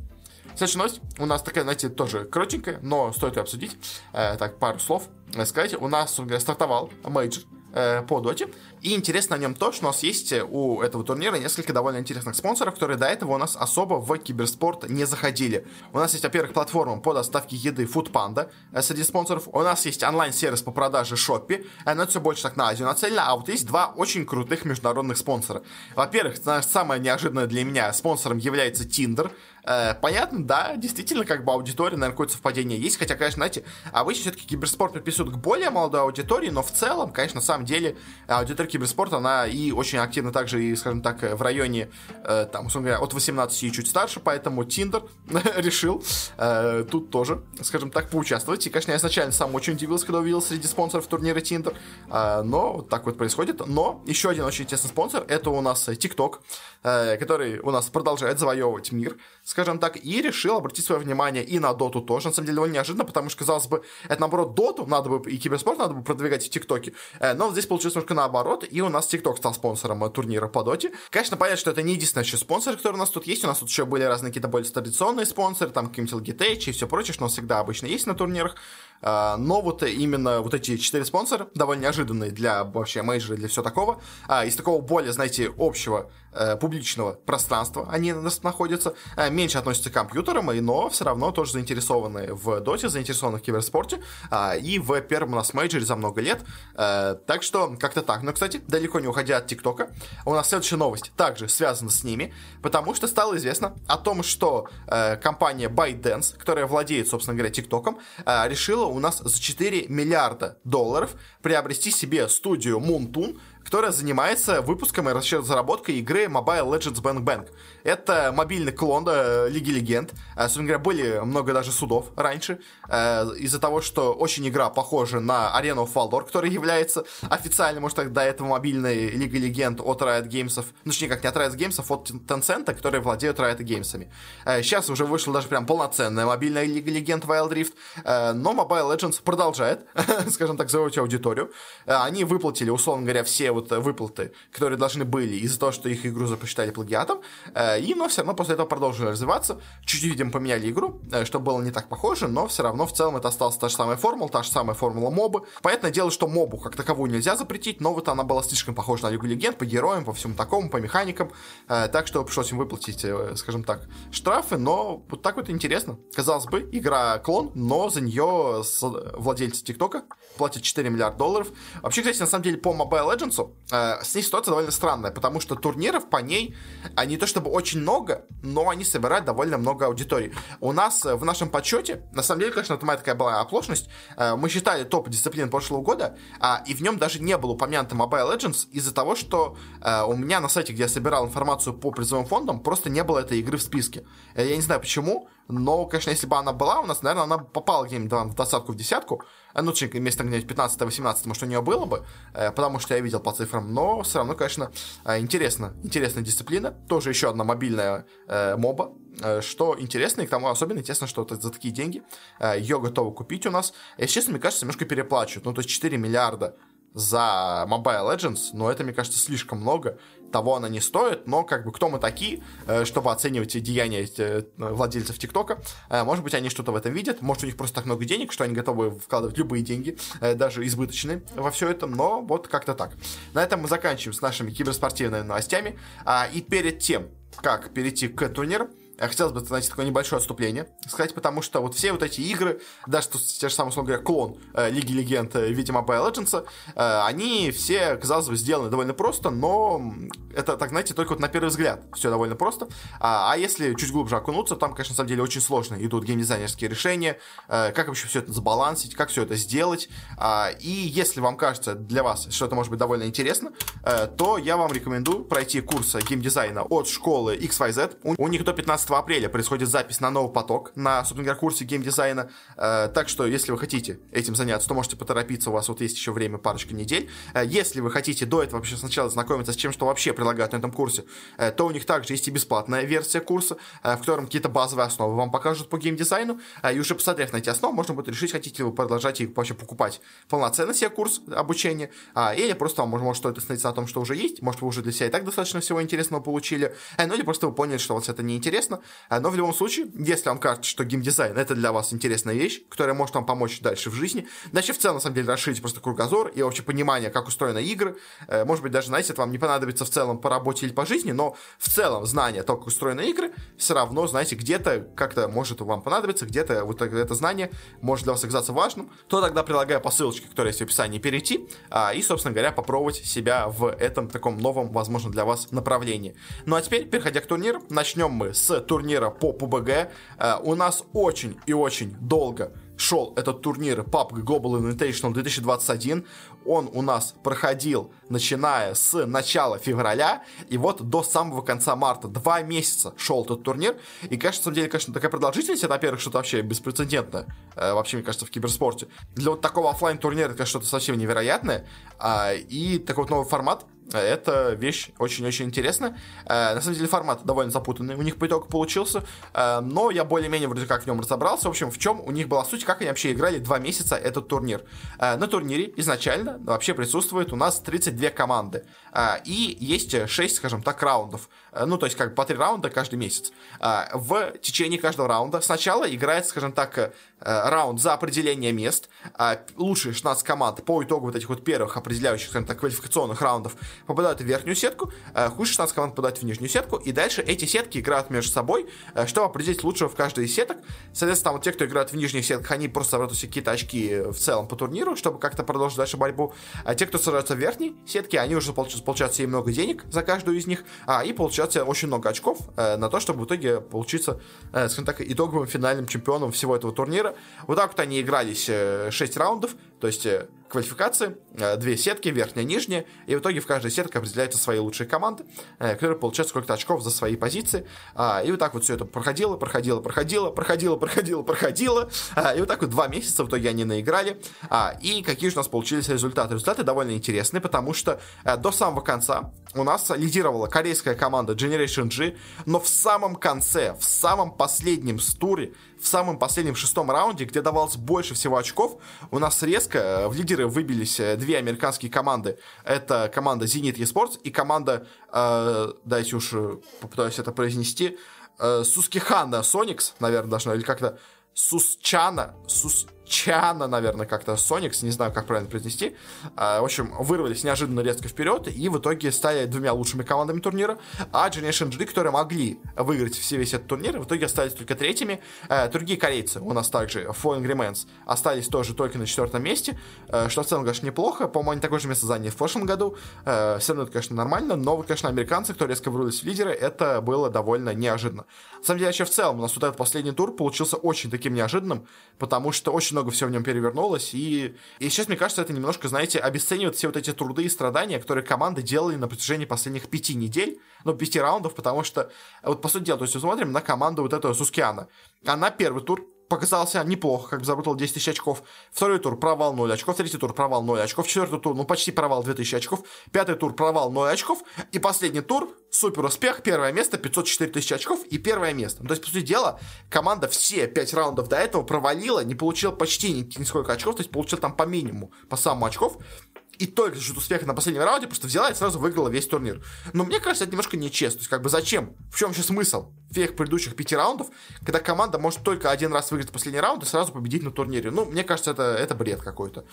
Следующая новость у нас такая, знаете, тоже коротенькая, но стоит ее обсудить. так, пару слов сказать. У нас стартовал мейджор э, по доте. И интересно на нем то, что у нас есть э, у этого турнира несколько довольно интересных спонсоров, которые до этого у нас особо в киберспорт не заходили. У нас есть, во-первых, платформа по доставке еды Foodpanda э, среди спонсоров. У нас есть онлайн-сервис по продаже э, но это все больше так на Азию нацелено. А вот есть два очень крутых международных спонсора. Во-первых, самое неожиданное для меня спонсором является Tinder. Э, понятно, да, действительно, как бы аудитория, наверное, какое-то совпадение есть, хотя, конечно, знаете, обычно все-таки киберспорт приписывают к более молодой аудитории, но в целом, конечно, на самом деле аудитория киберспорта, она и очень активна также, и, скажем так, в районе, э, там, условно говоря, от 18 и чуть старше, поэтому Tinder решил э, тут тоже, скажем так, поучаствовать. И, конечно, я изначально сам очень удивился, когда увидел среди спонсоров турнира Tinder, э, но вот так вот происходит. Но еще один очень интересный спонсор, это у нас TikTok, э, который у нас продолжает завоевывать мир, скажем так, и решил обратить свое внимание и на доту тоже, на самом деле, довольно неожиданно, потому что, казалось бы, это, наоборот, доту надо бы, и киберспорт надо бы продвигать в TikTok е, э, но здесь получилось немножко наоборот, и у нас TikTok стал спонсором э, турнира по доте. Конечно, понятно, что это не единственный еще спонсор, который у нас тут есть, у нас тут еще были разные какие-то более традиционные спонсоры, там какие-нибудь Logitech и все прочее, что у нас всегда обычно есть на турнирах, но вот именно вот эти четыре спонсора, довольно неожиданные для вообще мейджора, для всего такого, а, из такого более, знаете, общего э, публичного пространства они находятся, э, меньше относятся к компьютерам, но все равно тоже заинтересованы в доте, заинтересованы в киберспорте а, и в первом у нас мейджоре за много лет. Э, так что как-то так. Но, кстати, далеко не уходя от TikTok а, у нас следующая новость также связана с ними, потому что стало известно о том, что компания ByteDance, которая владеет, собственно говоря, ТикТоком, решила у нас за 4 миллиарда долларов приобрести себе студию Moontoon, которая занимается выпуском и разработкой игры Mobile Legends Bang Bang. Это мобильный клон э, Лиги Легенд. Э, собственно говоря, были много даже судов раньше, э, из-за того, что очень игра похожа на Arena of Valor, которая является официально, может, так, до этого мобильной Лига Легенд от Riot Games, ну, точнее, как не от Riot Games, а от Tencent, которые владеют Riot Games. Э, сейчас уже вышла даже прям полноценная мобильная Лига Легенд Wild Rift, но Mobile Legends продолжает, скажем так, завоевать аудиторию. Они выплатили, условно говоря, все вот выплаты, которые должны были из-за того, что их игру запосчитали плагиатом, и, но все равно после этого продолжили развиваться, чуть-чуть, видимо, поменяли игру, э, чтобы было не так похоже, но все равно в целом это осталась та же самая формула, та же самая формула мобы. Понятное дело, что мобу как таковую нельзя запретить, но вот она была слишком похожа на Лигу Легенд по героям, по всему такому, по механикам, э, так что пришлось им выплатить, скажем так, штрафы, но вот так вот интересно. Казалось бы, игра клон, но за нее владельцы ТикТока платят 4 миллиарда долларов. Вообще, кстати, на самом деле, по Mobile Legends э, с ней ситуация довольно странная, потому что турниров по ней, они то чтобы очень много, но они собирают довольно много аудитории. У нас э, в нашем подсчете, на самом деле, конечно, это моя такая была оплошность, э, мы считали топ дисциплин прошлого года, э, и в нем даже не было упомянуто Mobile Legends из-за того, что э, у меня на сайте, где я собирал информацию по призовым фондам, просто не было этой игры в списке. Я не знаю почему, но, конечно, если бы она была у нас, наверное, она попала где-нибудь в двадцатку, в десятку. Э, ну, вместо где-нибудь 15-18, может, у нее было бы, э, потому что я видел по цифрам. Но все равно, конечно, э, интересно. Интересная дисциплина. Тоже еще одна мобильная моба, что интересно, и к тому особенно интересно, что за такие деньги ее готовы купить у нас. Если честно, мне кажется, немножко переплачивают. Ну, то есть 4 миллиарда за Mobile Legends, но это, мне кажется, слишком много. Того она не стоит, но как бы кто мы такие, э, чтобы оценивать деяния э, владельцев ТикТока. Э, может быть, они что-то в этом видят, может, у них просто так много денег, что они готовы вкладывать любые деньги, даже избыточные во все это, но вот как-то так. На этом мы заканчиваем с нашими киберспортивными новостями. А, и перед тем, как перейти к турниру, хотелось бы, знаете, такое небольшое отступление сказать, потому что вот все вот эти игры, даже те же самые, условно говоря, клон э, Лиги Легенд в виде Mobile Legends, э, они все, казалось бы, сделаны довольно просто, но это, так знаете, только вот на первый взгляд все довольно просто. А, а если чуть глубже окунуться, там, конечно, на самом деле очень сложно идут геймдизайнерские решения, э, как вообще все это забалансить, как все это сделать. А, и если вам кажется для вас, что это может быть довольно интересно, э, то я вам рекомендую пройти курс геймдизайна от школы XYZ. У, у них до 15 15 апреля происходит запись на новый поток на, собственно курсе геймдизайна. Э, так что, если вы хотите этим заняться, то можете поторопиться, у вас вот есть еще время, парочка недель. Э, если вы хотите до этого вообще сначала знакомиться с чем, что вообще предлагают на этом курсе, э, то у них также есть и бесплатная версия курса, в котором какие-то базовые основы вам покажут по геймдизайну, и уже посмотрев на эти основы, можно будет решить, хотите ли вы продолжать и вообще покупать полноценный себе курс обучения, э, или просто вам может стоит остановиться на том, что уже есть, может вы уже для себя и так достаточно всего интересного получили, ну или просто вы поняли, что вот это неинтересно, интересно. А, но в любом случае, если вам кажется, что геймдизайн это для вас интересная вещь, которая может вам помочь дальше в жизни, дальше в целом, на самом деле, расширить просто кругозор и вообще понимание, как устроены игры. Э, может быть, даже, знаете, это вам не понадобится в целом по работе или по жизни, но в целом знание того, как устроены игры, все равно, знаете, где-то как-то может вам понадобиться, где-то вот это знание может для вас оказаться важным, то тогда предлагаю по ссылочке, которая есть в описании, перейти а, и, собственно говоря, попробовать себя в этом таком новом, возможно, для вас направлении. Ну а теперь, переходя к турниру, начнем мы с турнира по PUBG. Э, у нас очень и очень долго шел этот турнир PUBG Global Invitational 2021. Он у нас проходил начиная с начала февраля и вот до самого конца марта. Два месяца шел этот турнир. И, конечно, на самом деле, конечно, такая продолжительность, это, во-первых, что-то вообще беспрецедентное, э, вообще, мне кажется, в киберспорте. Для вот такого офлайн турнира это, конечно, что-то совсем невероятное. А, и такой вот новый формат, это вещь очень-очень интересная. Э, на самом деле формат довольно запутанный у них по итогу получился, э, но я более-менее вроде как в нем разобрался. В общем, в чем у них была суть, как они вообще играли два месяца этот турнир. Э, на турнире изначально вообще присутствует у нас 32 команды. И есть 6, скажем так, раундов. Ну, то есть как по три раунда каждый месяц. В течение каждого раунда сначала играет, скажем так, раунд за определение мест. Лучшие 16 команд по итогу вот этих вот первых определяющих, скажем так, квалификационных раундов попадают в верхнюю сетку, худшие 16 команд попадают в нижнюю сетку, и дальше эти сетки играют между собой, чтобы определить лучшего в каждой из сеток. Соответственно, вот те, кто играют в нижних сетках, они просто заберут какие-то очки в целом по турниру, чтобы как-то продолжить дальше борьбу. А те, кто сражаются в верхней сетке, они уже получают, получают себе много денег за каждую из них, а, и получают себе очень много очков э, на то, чтобы в итоге получиться, э, скажем так, итоговым финальным чемпионом всего этого турнира. Вот так вот они игрались э, 6 раундов, то есть э, квалификации, э, две сетки, верхняя нижняя, и в итоге в каждой сетке определяются свои лучшие команды, э, которые получают сколько-то очков за свои позиции, а, и вот так вот все это проходило, проходило, проходило, проходило, проходило, проходило, а, и вот так вот два месяца в итоге они наиграли, а, и какие же у нас получились результаты? Результаты довольно интересные, потому что до самого конца у нас лидировала корейская команда Generation G, но в самом конце, в самом последнем туре, в самом последнем шестом раунде, где давалось больше всего очков, у нас резко в лидеры выбились э, две американские команды. Это команда Zenit Esports и команда, э, дайте уж э, попытаюсь это произнести, э, Сускихана Соникс, наверное, должно, или как-то Сусчана, Сус, Чана, наверное, как-то Соникс, не знаю, как правильно произнести. А, в общем, вырвались неожиданно резко вперед и в итоге стали двумя лучшими командами турнира. А Generation G, которые могли выиграть все весь этот турнир, в итоге остались только третьими. А, другие корейцы у нас также, Falling Remains, остались тоже только на четвертом месте, а, что в целом, конечно, неплохо. По-моему, они такое же место заняли в прошлом году. А, все равно это, конечно, нормально, но, конечно, американцы, которые резко вырвались в лидеры, это было довольно неожиданно. На самом деле, вообще в целом, у нас вот этот последний тур получился очень таким неожиданным, потому что очень много всего в нем перевернулось, и, и сейчас, мне кажется, это немножко, знаете, обесценивает все вот эти труды и страдания, которые команды делали на протяжении последних пяти недель, ну, пяти раундов, потому что, вот по сути дела, то есть смотрим на команду вот этого Сускиана. Она первый тур показался неплохо, как бы заработал 10 тысяч очков. Второй тур провал 0 очков, третий тур провал 0 очков, четвертый тур, ну почти провал 2000 очков, пятый тур провал 0 очков, и последний тур супер успех, первое место, 504 тысячи очков и первое место. Ну, то есть, по сути дела, команда все 5 раундов до этого провалила, не получила почти ни, нисколько очков, то есть получил там по минимуму, по самому очков, и только за счет успеха на последнем раунде просто взяла и сразу выиграла весь турнир. Но мне кажется, это немножко нечестно. То есть, как бы зачем? В чем вообще смысл всех предыдущих пяти раундов, когда команда может только один раз выиграть последний раунд и сразу победить на турнире? Ну, мне кажется, это, это бред какой-то.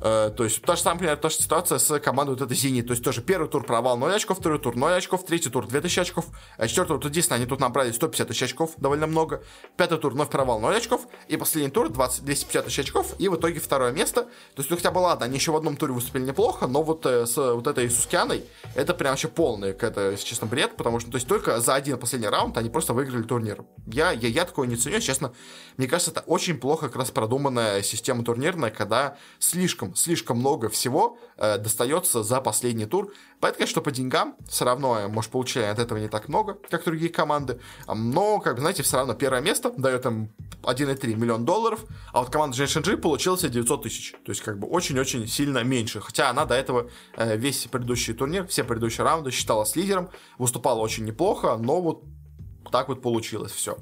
Э, то есть, та же самая, например, та же ситуация с командой вот этой Зенит. То есть, тоже первый тур провал 0 очков, второй тур 0 очков, третий тур 2000 очков, а четвертый тур, единственное, они тут набрали 150 тысяч очков, довольно много. Пятый тур вновь провал 0 очков, и последний тур 20, 250 тысяч очков, и в итоге второе место. То есть, ну, хотя бы ладно, они еще в одном туре выступили неплохо, но вот э, с вот этой Сускианой, это прям вообще полный, это, если честно, бред, потому что, то есть, только за один последний раунд они просто выиграли турнир. Я, я, я такое не ценю, честно. Мне кажется, это очень плохо как раз продуманная система турнирная, когда слишком, слишком много много всего э, достается за последний тур. Поэтому, конечно, по деньгам все равно, э, может, получили от этого не так много, как другие команды. Но, как бы, знаете, все равно первое место дает им 1,3 миллион долларов, а вот команда Generation G получила себе 900 тысяч. То есть, как бы, очень-очень сильно меньше. Хотя она до этого э, весь предыдущий турнир, все предыдущие раунды считалась лидером, выступала очень неплохо, но вот так вот получилось все.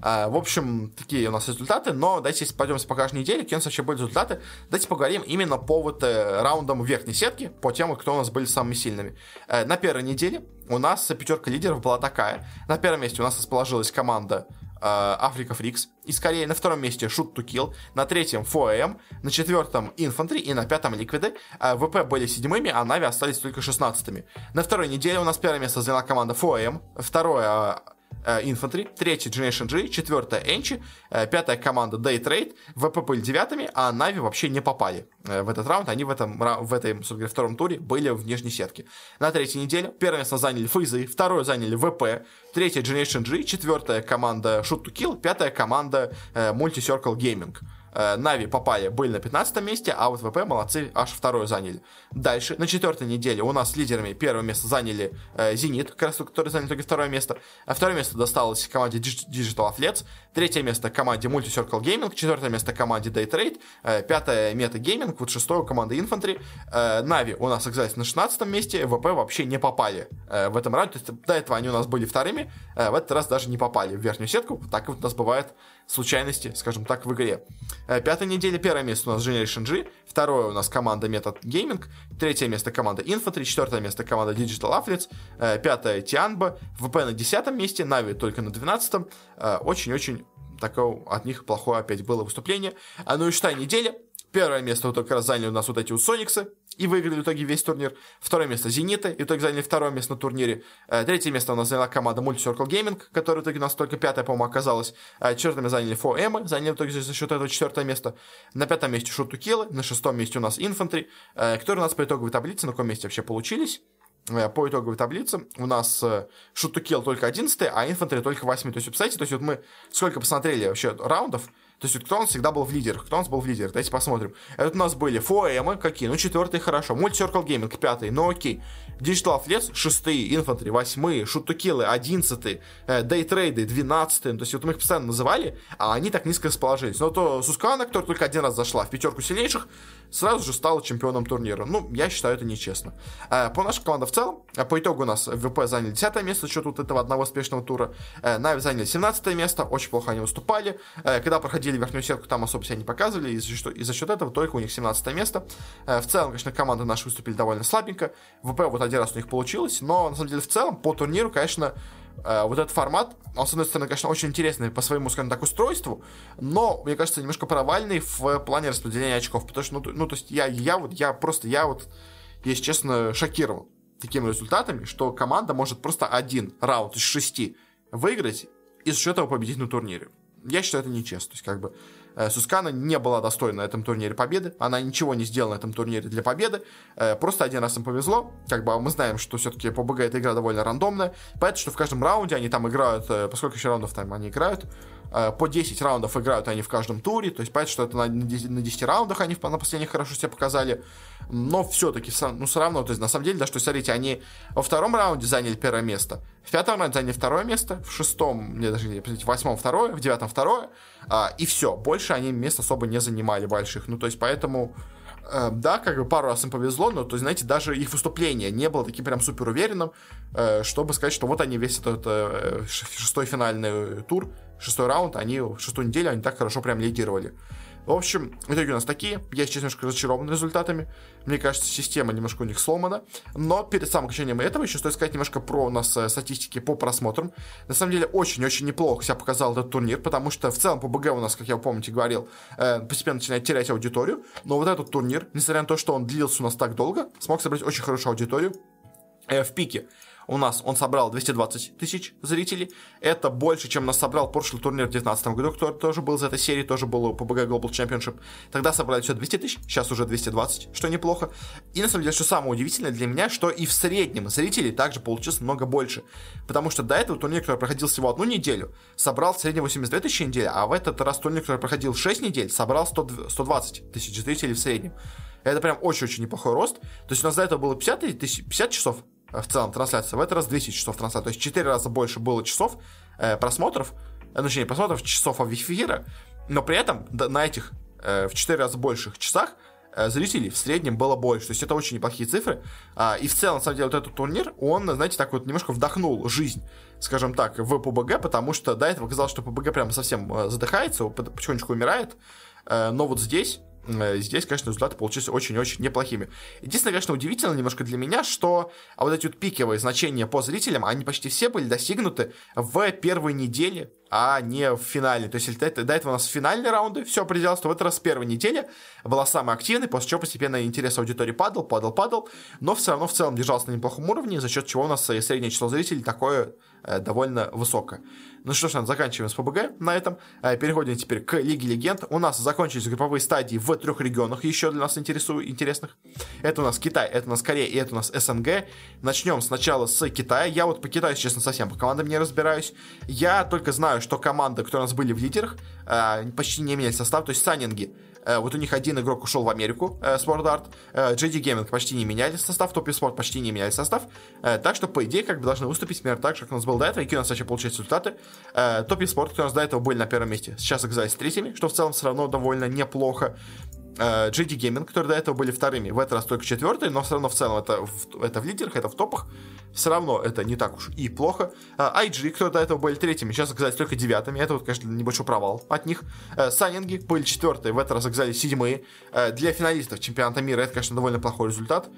А, в общем, такие у нас результаты, но давайте пойдем по каждой неделе, какие у нас вообще были результаты, давайте поговорим именно по вот э, раундам верхней сетки, по тем, кто у нас были самыми сильными. Э, на первой неделе у нас пятерка лидеров была такая. На первом месте у нас расположилась команда Afreeca э, Freecs. И скорее на втором месте Shoot to Kill, на третьем 4AM, на четвертом Infantry и на пятом Liquid. ВП были седьмыми, а NaVi остались только шестнадцатыми. На второй неделе у нас первое место заняла команда FOM, второе Э, Infantry, третья Generation G, четвертая Enchi, э, пятая команда Day Trade, ВП были девятыми, а Нави вообще не попали э, в этот раунд, они в этом, в этом говоря, втором туре были в нижней сетке. На третьей неделе место заняли Фейзы, второе заняли ВП, третья Generation G, четвертая команда Shoot to Kill, пятая команда Multi Circle Gaming. Э, Нави попали, были на 15 месте, а вот ВП молодцы, аж второе заняли. Дальше, на четвертой неделе у нас лидерами первое место заняли э, Зенит, как раз который занял только второе место. А второе место досталось команде Digital Athletes, третье место команде Multi Circle Gaming, четвертое место команде Day Trade, э, пятое Meta Gaming, вот шестое команда Infantry. Э, Нави у нас оказались на 16 месте, ВП вообще не попали э, в этом раунде, то есть до этого они у нас были вторыми, э, в этот раз даже не попали в верхнюю сетку, так вот у нас бывает случайности, скажем так, в игре. Э, пятая неделя, первое место у нас Generation G, второе у нас команда Method Gaming, третье место команда Infantry, четвертое место команда Digital э, пятое Tianba, ВП на десятом месте, Нави только на двенадцатом. Э, очень-очень такое от них плохое опять было выступление. А ну и шестая неделя, Первое место вот как раз заняли у нас вот эти вот Сониксы и выиграли в итоге весь турнир. Второе место Зенита, и в итоге заняли второе место на турнире. Э, третье место у нас заняла команда Multi Circle Gaming, которая в итоге у нас только пятое, по-моему, оказалась. Э, четвертое место заняли 4M, заняли в итоге за счет этого четвертое место. На пятом месте Kill, на шестом месте у нас Infantry, которые у нас по итоговой таблице, на каком месте вообще получились по итоговой таблице у нас to Kill только 11, а Infantry только 8. То есть, представляете, то есть вот мы сколько посмотрели вообще раундов, то есть, кто нас всегда был в лидерах? Кто нас был в лидерах? Давайте посмотрим. Это у нас были Фоэмы, какие? Ну, четвертый хорошо. Multi-Circle Gaming, пятый, ну окей. Digital Athletes, шестые. Infantry, восьмые. Шутукилы, одиннадцатые. Дейтрейды, двенадцатые. То есть, вот мы их постоянно называли, а они так низко расположились. Но то Сускана, которая только один раз зашла в пятерку сильнейших, сразу же стала чемпионом турнира. Ну, я считаю, это нечестно. Э, по нашей команде в целом, э, по итогу у нас ВП заняли 10 место счет вот этого одного успешного тура. Э, Нави заняли 17 место, очень плохо они выступали. Когда проходили проходили верхнюю сетку, там особо себя не показывали, и за, что, и за счет этого только у них 17 место. Э, в целом, конечно, команды наши выступили довольно слабенько. ВП вот один раз у них получилось, но, на самом деле, в целом, по турниру, конечно, э, вот этот формат, он, с одной стороны, конечно, очень интересный по своему, скажем так, устройству, но, мне кажется, немножко провальный в плане распределения очков, потому что, ну, ну то есть, я, я вот, я просто, я вот, если честно, шокирован такими результатами, что команда может просто один раунд из шести выиграть и за счет этого победить на турнире я считаю, это нечестно. То есть, как бы, э, Сускана не была достойна на этом турнире победы, она ничего не сделала на этом турнире для победы, э, просто один раз им повезло, как бы а мы знаем, что все-таки по БГ эта игра довольно рандомная, поэтому что в каждом раунде они там играют, э, поскольку еще раундов там они играют, по 10 раундов играют они в каждом туре, то есть понятно, что это на 10, на 10 раундах они на последних хорошо себя показали, но все-таки, ну, все равно, то есть, на самом деле, да, что, смотрите, они во втором раунде заняли первое место, в пятом раунде заняли второе место, в шестом, мне даже, в восьмом второе, в девятом второе, а, и все, больше они мест особо не занимали больших, ну, то есть, поэтому, э, да, как бы пару раз им повезло, но, то есть, знаете, даже их выступление не было таким прям супер уверенным, э, чтобы сказать, что вот они весь этот э, шестой финальный тур, шестой раунд, они шестую неделю, они так хорошо прям лидировали. В общем, в итоге у нас такие. Я сейчас немножко разочарован результатами. Мне кажется, система немножко у них сломана. Но перед самым окончанием этого еще стоит сказать немножко про у нас э, статистики по просмотрам. На самом деле, очень-очень неплохо себя показал этот турнир, потому что в целом по БГ у нас, как я помните, говорил, э, постепенно начинает терять аудиторию. Но вот этот турнир, несмотря на то, что он длился у нас так долго, смог собрать очень хорошую аудиторию. Э, в пике у нас он собрал 220 тысяч зрителей. Это больше, чем нас собрал прошлый турнир в 2019 году, который тоже был из этой серии, тоже был PBG Global Championship. Тогда собрали все 200 тысяч, сейчас уже 220, что неплохо. И на самом деле, что самое удивительное для меня, что и в среднем зрителей также получилось много больше. Потому что до этого турнир, который проходил всего одну неделю, собрал в среднем 82 тысячи недель, а в этот раз турнир, который проходил 6 недель, собрал 100, 120 тысяч зрителей в среднем. Это прям очень-очень неплохой рост. То есть у нас до этого было 50, тысяч, 50 часов в целом трансляция. В этот раз 200 часов трансляции. То есть 4 раза больше было часов э, просмотров, ну, точнее, просмотров часов эфира, но при этом да, на этих э, в 4 раза больших часах э, зрителей в среднем было больше. То есть это очень неплохие цифры. А, и в целом, на самом деле, вот этот турнир, он, знаете, так вот немножко вдохнул жизнь, скажем так, в ПБГ, потому что до этого казалось, что ПБГ прям совсем э, задыхается, потихонечку умирает. Э, но вот здесь здесь, конечно, результаты получились очень-очень неплохими. Единственное, конечно, удивительно немножко для меня, что а вот эти вот пиковые значения по зрителям, они почти все были достигнуты в первой неделе, а не в финале. То есть, если до этого у нас финальные раунды все определялось, то в этот раз первая неделя была самой активной, после чего постепенно интерес аудитории падал, падал, падал, но все равно в целом держался на неплохом уровне, за счет чего у нас среднее число зрителей такое э, довольно высокое. Ну что ж, заканчиваем с ПБГ на этом. Э, переходим теперь к Лиге Легенд. У нас закончились групповые стадии в трех регионах еще для нас интересу, интересных. Это у нас Китай, это у нас Корея и это у нас СНГ. Начнем сначала с Китая. Я вот по Китаю, честно, совсем по командам не разбираюсь. Я только знаю, что команды, которые у нас были в лидерах, почти не меняли состав. То есть Санинги Э, вот у них один игрок ушел в Америку, э, Art. Э, JD Gaming почти не меняли состав, Topi Sport почти не меняли состав. Так что, по идее, как бы должны выступить примерно так же, как у нас был до этого. И у нас вообще получается результаты. Sport, которые у нас до этого были на первом месте, сейчас оказались третьими, что в целом все равно довольно неплохо. Э, GD Gaming, которые до этого были вторыми, в этот раз только четвертые, но все равно в целом это в, это в лидерах, это в топах, все равно это не так уж и плохо. Э, IG, которые до этого были третьими, сейчас оказались только девятыми, это вот, конечно, небольшой провал от них. Э, Санинги были четвертые, в этот раз оказались седьмые. Э, для финалистов чемпионата мира это, конечно, довольно плохой результат.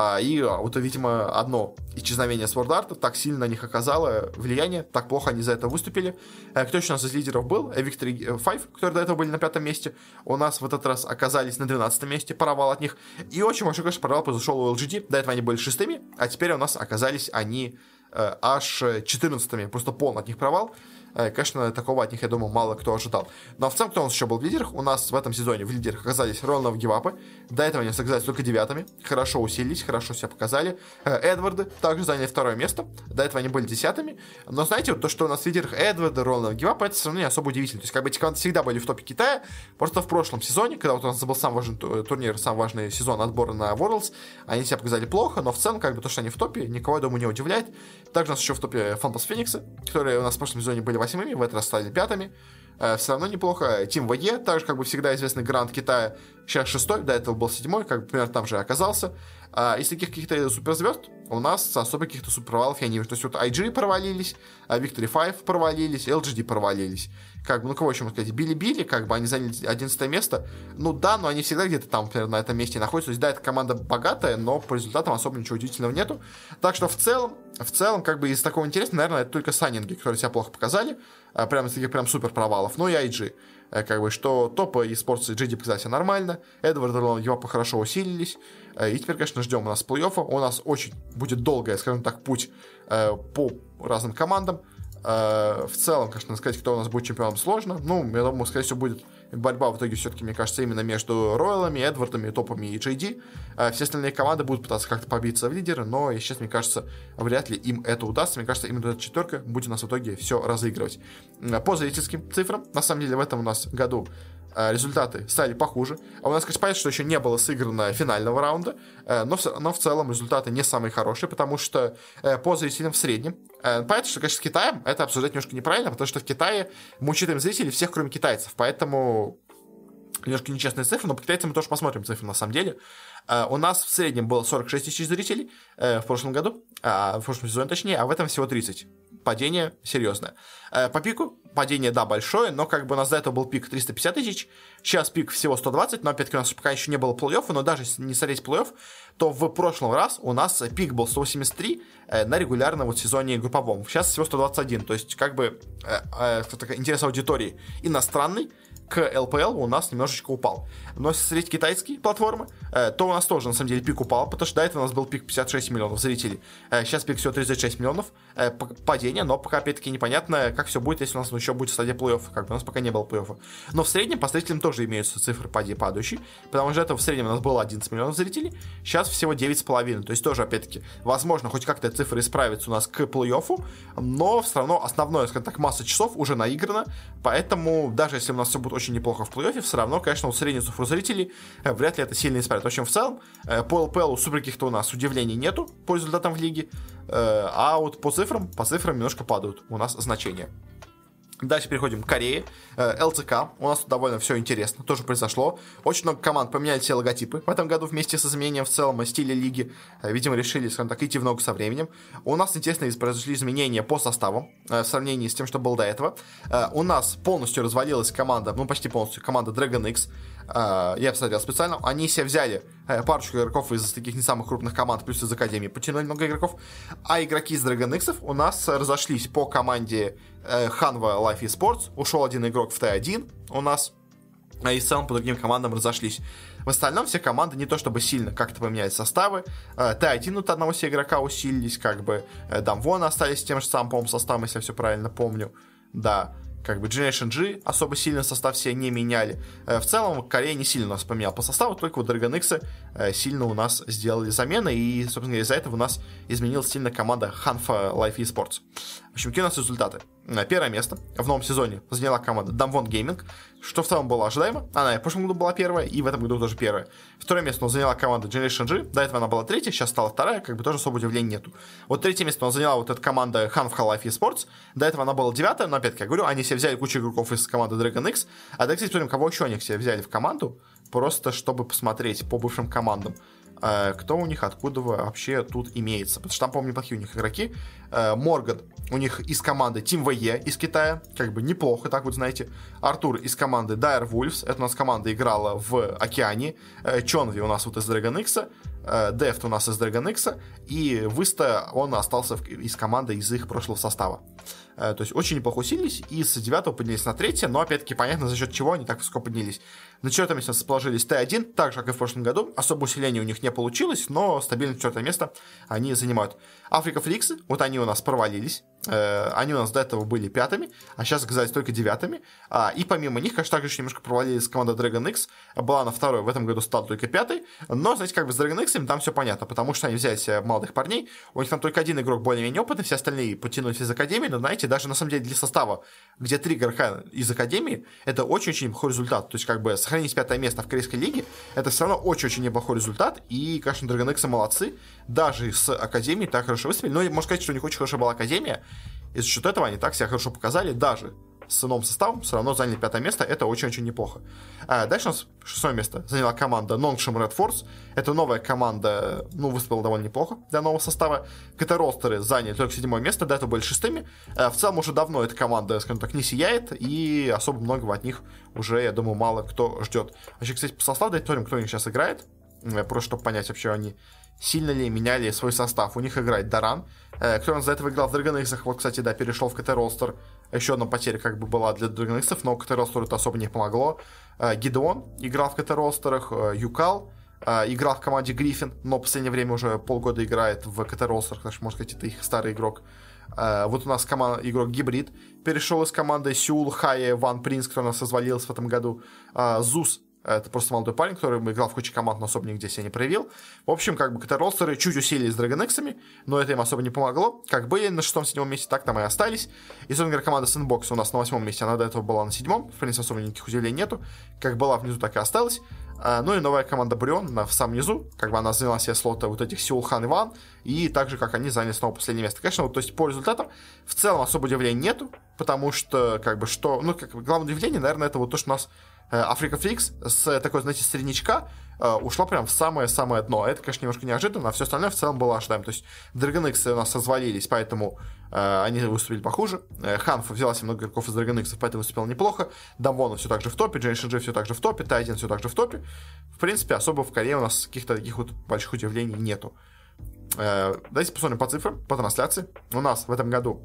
А, и а, вот, видимо, одно исчезновение Sword Art так сильно на них оказало влияние, так плохо они за это выступили. Э, кто еще у нас из лидеров был? Э, Victory 5, которые до этого были на пятом месте, у нас в этот раз оказались на 12 месте, провал от них. И очень большой, конечно, провал произошел у LGD, до этого они были шестыми, а теперь у нас оказались они э, аж 14 просто полный от них провал. Э, конечно, такого от них, я думаю, мало кто ожидал. Но в целом, кто у нас еще был в лидерах? У нас в этом сезоне в лидерах оказались Роланов Гивапы. До этого они оказались только девятыми. Хорошо усилились, хорошо себя показали. Э, Эдварды также заняли второе место. До этого они были десятыми. Но знаете, вот то, что у нас в лидерах Эдварды, Роланов Гивапы, это все равно не особо удивительно. То есть, как бы эти команды всегда были в топе Китая. Просто в прошлом сезоне, когда вот у нас был самый важный турнир, самый важный сезон отбора на Worlds, они себя показали плохо, но в целом, как бы то, что они в топе, никого, я думаю, не удивляет. Также у нас еще в топе Фанпас Фениксы, которые у нас в прошлом сезоне были восьмыми, в этот раз стали пятыми. Э, все равно неплохо. Тим ВЕ, также, как бы всегда известный грант Китая, сейчас шестой, до этого был седьмой, как бы примерно там же оказался. А из таких каких-то суперзвезд у нас особо каких-то суперпровалов я не вижу. То есть вот IG провалились, а Victory 5 провалились, LGD провалились. Как бы, ну кого еще можно сказать? Билли-Билли, как бы они заняли 11 место. Ну да, но они всегда где-то там, например, на этом месте находятся. То есть да, эта команда богатая, но по результатам особо ничего удивительного нету. Так что в целом, в целом, как бы из такого интересного, наверное, это только Саннинги, которые себя плохо показали. А, прям из таких прям супер провалов. Ну и IG. Э, как бы, что топы и спортсы GD показали себя нормально. Эдвард и Европа хорошо усилились. Э, и теперь, конечно, ждем у нас плей-оффа. У нас очень будет долгая, скажем так, путь э, по разным командам. В целом, конечно, сказать, кто у нас будет чемпионом, сложно. Ну, я думаю, скорее всего, будет борьба в итоге все-таки, мне кажется, именно между Роялами, Эдвардами, Топами и Джейди. Все остальные команды будут пытаться как-то побиться в лидеры, но сейчас, мне кажется, вряд ли им это удастся. Мне кажется, именно эта четверка будет у нас в итоге все разыгрывать. По зрительским цифрам, на самом деле, в этом у нас году Э, результаты стали похуже. А у нас, конечно, понятно, что еще не было сыграно финального раунда, э, но, в, но в целом результаты не самые хорошие, потому что э, по зрителям в среднем. Понятно, что, конечно, с Китаем это обсуждать немножко неправильно, потому что в Китае мы учитываем зрителей всех, кроме китайцев, поэтому немножко нечестные цифры, но по китайцам мы тоже посмотрим цифры на самом деле. У нас в среднем было 46 тысяч зрителей в прошлом году, а, в прошлом сезоне точнее, а в этом всего 30 падение серьезное. Э, по пику падение, да, большое, но как бы у нас до этого был пик 350 тысяч, сейчас пик всего 120, но опять-таки у нас пока еще не было плей-оффа, но даже не смотреть плей-офф, то в прошлом раз у нас пик был 183 э, на регулярном вот сезоне групповом, сейчас всего 121, то есть как бы э, э, интерес аудитории иностранный, к ЛПЛ у нас немножечко упал. Но если смотреть китайские платформы, э, то у нас тоже, на самом деле, пик упал, потому что до этого у нас был пик 56 миллионов зрителей. Э, сейчас пик всего 36 миллионов. Э, падение, но пока, опять-таки, непонятно, как все будет, если у нас еще будет в стадии плей-офф. Как бы у нас пока не было плей-оффа. Но в среднем по зрителям тоже имеются цифры падающие, потому что это в среднем у нас было 11 миллионов зрителей, сейчас всего 9,5. То есть тоже, опять-таки, возможно, хоть как-то цифры исправятся у нас к плей-оффу, но все равно основное, скажем так, масса часов уже наиграна, поэтому даже если у нас все будет очень неплохо в плей-оффе, все равно, конечно, вот среднюю цифру зрителей э, вряд ли это сильно исправит. В общем, в целом, э, по ЛПЛ супер каких-то у нас удивлений нету по результатам в лиге, а вот по цифрам, по цифрам немножко падают у нас значения. Дальше переходим к Корее. Э, ЛЦК. У нас тут довольно все интересно. Тоже произошло. Очень много команд поменяли все логотипы в этом году вместе с изменением в целом стиля лиги. Э, видимо, решили, скажем так, идти в ногу со временем. У нас, интересно, произошли изменения по составу э, в сравнении с тем, что было до этого. У нас полностью развалилась команда, ну, почти полностью, команда Dragon X. Я посмотрел специально. Они себе взяли парочку игроков из таких не самых крупных команд, плюс из Академии потянули много игроков. А игроки из Dragon X у нас разошлись по команде Ханва Life Esports. Ушел один игрок в Т1 у нас. А и в целом по другим командам разошлись. В остальном все команды не то чтобы сильно как-то поменяли составы. Э, Т1 от одного все игрока усилились, как бы Дамвон остались тем же самым, по составом, если я все правильно помню. Да как бы Generation G особо сильно состав все не меняли. Э, в целом, Корея не сильно у нас поменял по составу, только вот Dragon X э, сильно у нас сделали замены, и, собственно говоря, из-за этого у нас изменилась сильно команда Hanfa Life Esports. В общем, какие у нас результаты? Первое место в новом сезоне заняла команда Damwon Gaming, что в целом было ожидаемо. Она и в прошлом году была первая, и в этом году тоже первая. Второе место он заняла команда Generation G. До этого она была третья, сейчас стала вторая, как бы тоже особо удивления нету. Вот третье место он заняла вот эта команда Han в Half Esports. До этого она была девятая, но опять-таки я говорю, они все взяли кучу игроков из команды Dragon X. А давайте посмотрим, кого еще они все взяли в команду, просто чтобы посмотреть по бывшим командам. Э, кто у них, откуда вообще тут имеется. Потому что там, по-моему, неплохие у них игроки. Э, Морган у них из команды Team VE из Китая, как бы неплохо, так вот знаете. Артур из команды Dire Wolves, это у нас команда играла в Океане. Э, Чонви у нас вот из Dragon X, Дефт у нас из Dragon X, и Выста он остался из команды из их прошлого состава. То есть очень неплохо усилились, и с 9 поднялись на 3, но опять-таки понятно, за счет чего они так высоко поднялись. На четвертом месте расположились Т1, так же, как и в прошлом году. Особо усиления у них не получилось, но стабильно четвертое место они занимают. Африка Фликсы, вот они у нас провалились. Э, они у нас до этого были пятыми, а сейчас оказались только девятыми. А, и помимо них, конечно, также еще немножко провалились команда Dragon X. Была на второй, в этом году стала только пятой. Но, знаете, как бы с Dragon X там все понятно, потому что они взяли себе молодых парней. У них там только один игрок более-менее опытный, все остальные потянулись из Академии. Но, знаете, даже на самом деле для состава, где три игрока из Академии, это очень-очень неплохой результат. То есть, как бы сохранить пятое место в корейской лиге, это все равно очень-очень неплохой результат. И, конечно, Dragon X молодцы. Даже с Академии так хорошо выступили. Но можно сказать, что у них очень хорошая была Академия. И за счет этого они так себя хорошо показали. Даже с новым составом все равно заняли пятое место. Это очень-очень неплохо. А дальше у нас шестое место заняла команда Nongshim Red Force. Это новая команда, ну, выступила довольно неплохо для нового состава. КТ-ростеры заняли только седьмое место, до этого были шестыми. А в целом уже давно эта команда, скажем так, не сияет, и особо многого от них уже, я думаю, мало кто ждет. Вообще, кстати, по составу дать кто у них сейчас играет. Просто чтобы понять вообще, они сильно ли меняли свой состав. У них играет Даран, э, кто нас за этого играл в Dragon X, вот, кстати, да, перешел в КТ Ростер. Еще одна потеря как бы была для Dragon X, но КТ Ростеру это особо не помогло. Э, Гидеон играл в КТ Ростерах, э, Юкал играл в команде Гриффин, но в последнее время уже полгода играет в КТ Ростерах, так что, можно сказать, это их старый игрок. Вот у нас команда, игрок Гибрид перешел из команды Сеул Хае Ван Принц, который у нас развалился в этом году. Зус это просто молодой парень, который играл в куче команд, но особо нигде себя не проявил. В общем, как бы КТ-ростеры чуть усилились с Dragon но это им особо не помогло. Как были на шестом-седьмом месте, так там и остались. И, собственно говоря, команда Sandbox у нас на восьмом месте, она до этого была на седьмом. В принципе, особо никаких удивлений нету. Как была внизу, так и осталась. А, ну и новая команда Брион в самом низу, как бы она заняла себе слоты вот этих Сеул Хан и Ван, и так же, как они заняли снова последнее место. Конечно, вот, то есть по результатам в целом особо удивления нету, потому что, как бы, что, ну, как бы, главное удивление, наверное, это вот то, что у нас Э, Африка Фликс с такой, знаете, среднячка э, ушла прям в самое-самое дно. Это, конечно, немножко неожиданно, а все остальное в целом было ожидаемо. То есть Dragon X у нас развалились, поэтому э, они выступили похуже. Э, Ханф взяла себе много игроков из Dragon X, поэтому выступил неплохо. Дамвона все так же в топе, Джейшн Джи все так же в топе, Тайден все так же в топе. В принципе, особо в Корее у нас каких-то таких вот больших удивлений нету. Э, давайте посмотрим по цифрам, по трансляции. У нас в этом году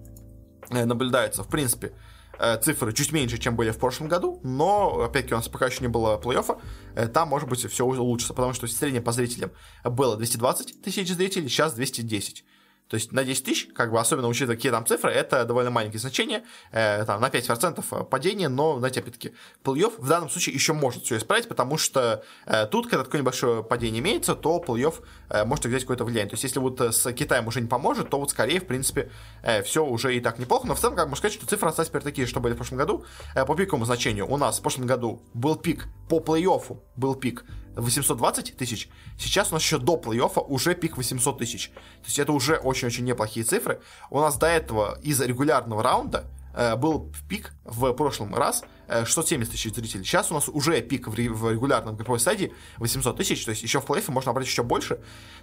э, наблюдается, в принципе, Э, цифры чуть меньше, чем были в прошлом году, но, опять-таки, у нас пока еще не было плей-оффа, э, там, может быть, все улучшится, потому что среднее по зрителям было 220 тысяч зрителей, сейчас 210. То есть на 10 тысяч, как бы особенно учитывая, какие там цифры, это довольно маленькие значения, э, там на 5% падение, но, знаете, опять-таки, плей-офф в данном случае еще может все исправить, потому что э, тут, когда такое небольшое падение имеется, то плей-офф э, может взять какое-то влияние. То есть если вот с Китаем уже не поможет, то вот скорее, в принципе, э, все уже и так неплохо, но в целом, как можно сказать, что цифры остались теперь такие, что были в прошлом году. Э, по пиковому значению у нас в прошлом году был пик, по плей-оффу был пик 820 тысяч. Сейчас у нас еще до плей-оффа уже пик 800 тысяч. То есть это уже очень-очень неплохие цифры. У нас до этого из регулярного раунда э, был пик в прошлом раз 670 э, тысяч зрителей. Сейчас у нас уже пик в, регулярном групповой стадии 800 тысяч, то есть еще в плей можно набрать еще больше.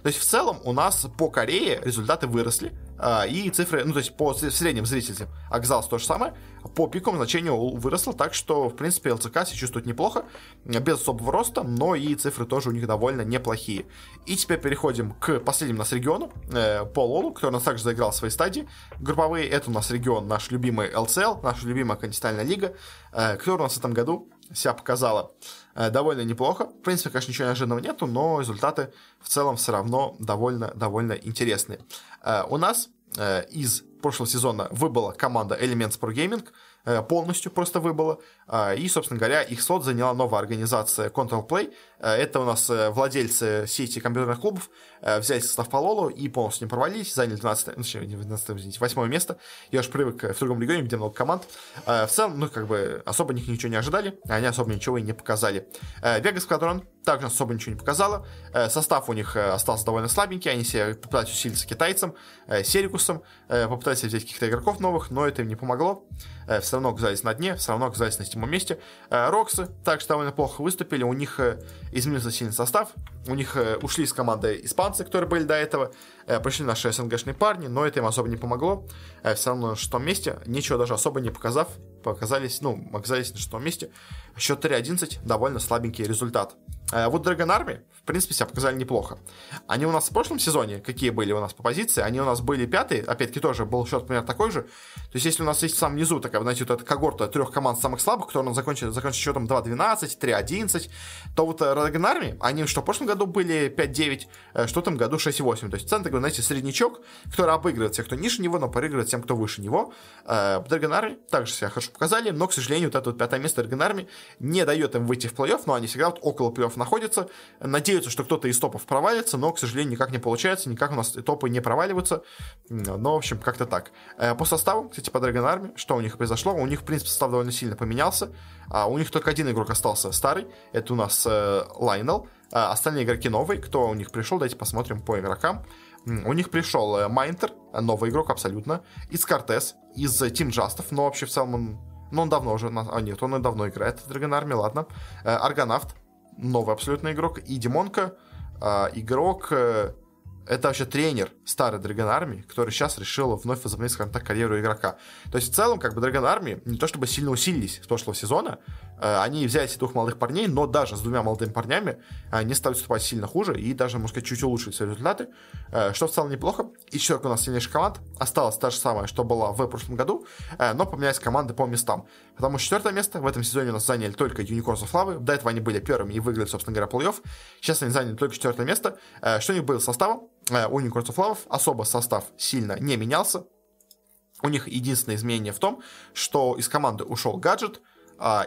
То есть в целом у нас по Корее результаты выросли, а, и цифры, ну то есть по средним зрителям оказалось то же самое, по пиковому значению выросло, так что в принципе ЛЦК себя чувствует неплохо, без особого роста, но и цифры тоже у них довольно неплохие. И теперь переходим к последнему у нас региону, э, по Лолу, который у нас также заиграл свои стадии групповые. Это у нас регион наш любимый ЛЦЛ, наша любимая континентальная лига. Э, которая у нас в этом году себя показала э, довольно неплохо. В принципе, конечно, ничего неожиданного нету, но результаты в целом все равно довольно-довольно интересные. Э, у нас из прошлого сезона выбыла команда Elements Pro Gaming, полностью просто выбыла. А, и, собственно говоря, их слот заняла новая организация Control Play. А, это у нас э, владельцы сети компьютерных клубов э, взяли состав по Лолу и полностью не провалились, заняли 12, ну, 12 извините, 8 место. Я уж привык в другом регионе, где много команд. А, в целом, ну, как бы, особо них ничего не ожидали, они особо ничего и не показали. Vegas Squadron также особо ничего не показала. Состав у них остался довольно слабенький, они себе попытались усилиться китайцам, Серикусом, попытались взять каких-то игроков новых, но это им не помогло. Все равно оказались на дне, все равно оказались на седьмом месте. Э, Роксы также довольно плохо выступили, у них э, изменился сильный состав, у них э, ушли из команды испанцы, которые были до этого, пришли наши СНГшные парни, но это им особо не помогло. Все равно на шестом месте, ничего даже особо не показав, показались, ну, оказались на шестом месте. Счет 3-11, довольно слабенький результат. Вот Dragon Army, в принципе, себя показали неплохо. Они у нас в прошлом сезоне, какие были у нас по позиции, они у нас были пятые, опять-таки тоже был счет примерно такой же. То есть, если у нас есть в самом низу такая, знаете, вот эта когорта трех команд самых слабых, которые у нас закончили, закончили счетом 2-12, 3-11, то вот Dragon Army, они что в прошлом году были 5-9, что в этом году 6-8. То есть, центр, такой, знаете, среднячок, который обыгрывает тех, кто ниже него, но проигрывает тем, кто выше него. Dragon Army также себя хорошо показали, но, к сожалению, вот это вот пятое место Army не дает им выйти в плей-офф, но они всегда вот около плей-офф находятся. Надеются, что кто-то из топов провалится, но, к сожалению, никак не получается, никак у нас топы не проваливаются. Но, в общем, как-то так. Э, по составу, кстати, по Dragon что у них произошло? У них, в принципе, состав довольно сильно поменялся. А у них только один игрок остался старый. Это у нас э, Лайнел. А остальные игроки новые. Кто у них пришел? Давайте посмотрим по игрокам. У них пришел э, Майнтер, новый игрок абсолютно, из Кортес, из Тим Джастов, но вообще в целом он, ну, он давно уже, а нет, он и давно играет в Dragon Army, ладно. Аргонавт, новый абсолютно игрок, и Димонка, игрок, э, это вообще тренер старой Dragon Army, который сейчас решил вновь возобновить, скажем так, карьеру игрока. То есть в целом, как бы Dragon Army не то чтобы сильно усилились с прошлого сезона, э, они взяли себе двух молодых парней, но даже с двумя молодыми парнями они стали выступать сильно хуже и даже, можно сказать, чуть улучшили свои результаты, э, что целом неплохо. И четверка у нас сильнейших команд осталась та же самая, что была в прошлом году, э, но поменялись команды по местам. Потому что четвертое место в этом сезоне у нас заняли только Unicorns of Lava. До этого они были первыми и выиграли, собственно говоря, плей-офф. Сейчас они заняли только четвертое место. Что у них было составом? У Unicorns of Lava особо состав сильно не менялся. У них единственное изменение в том, что из команды ушел гаджет,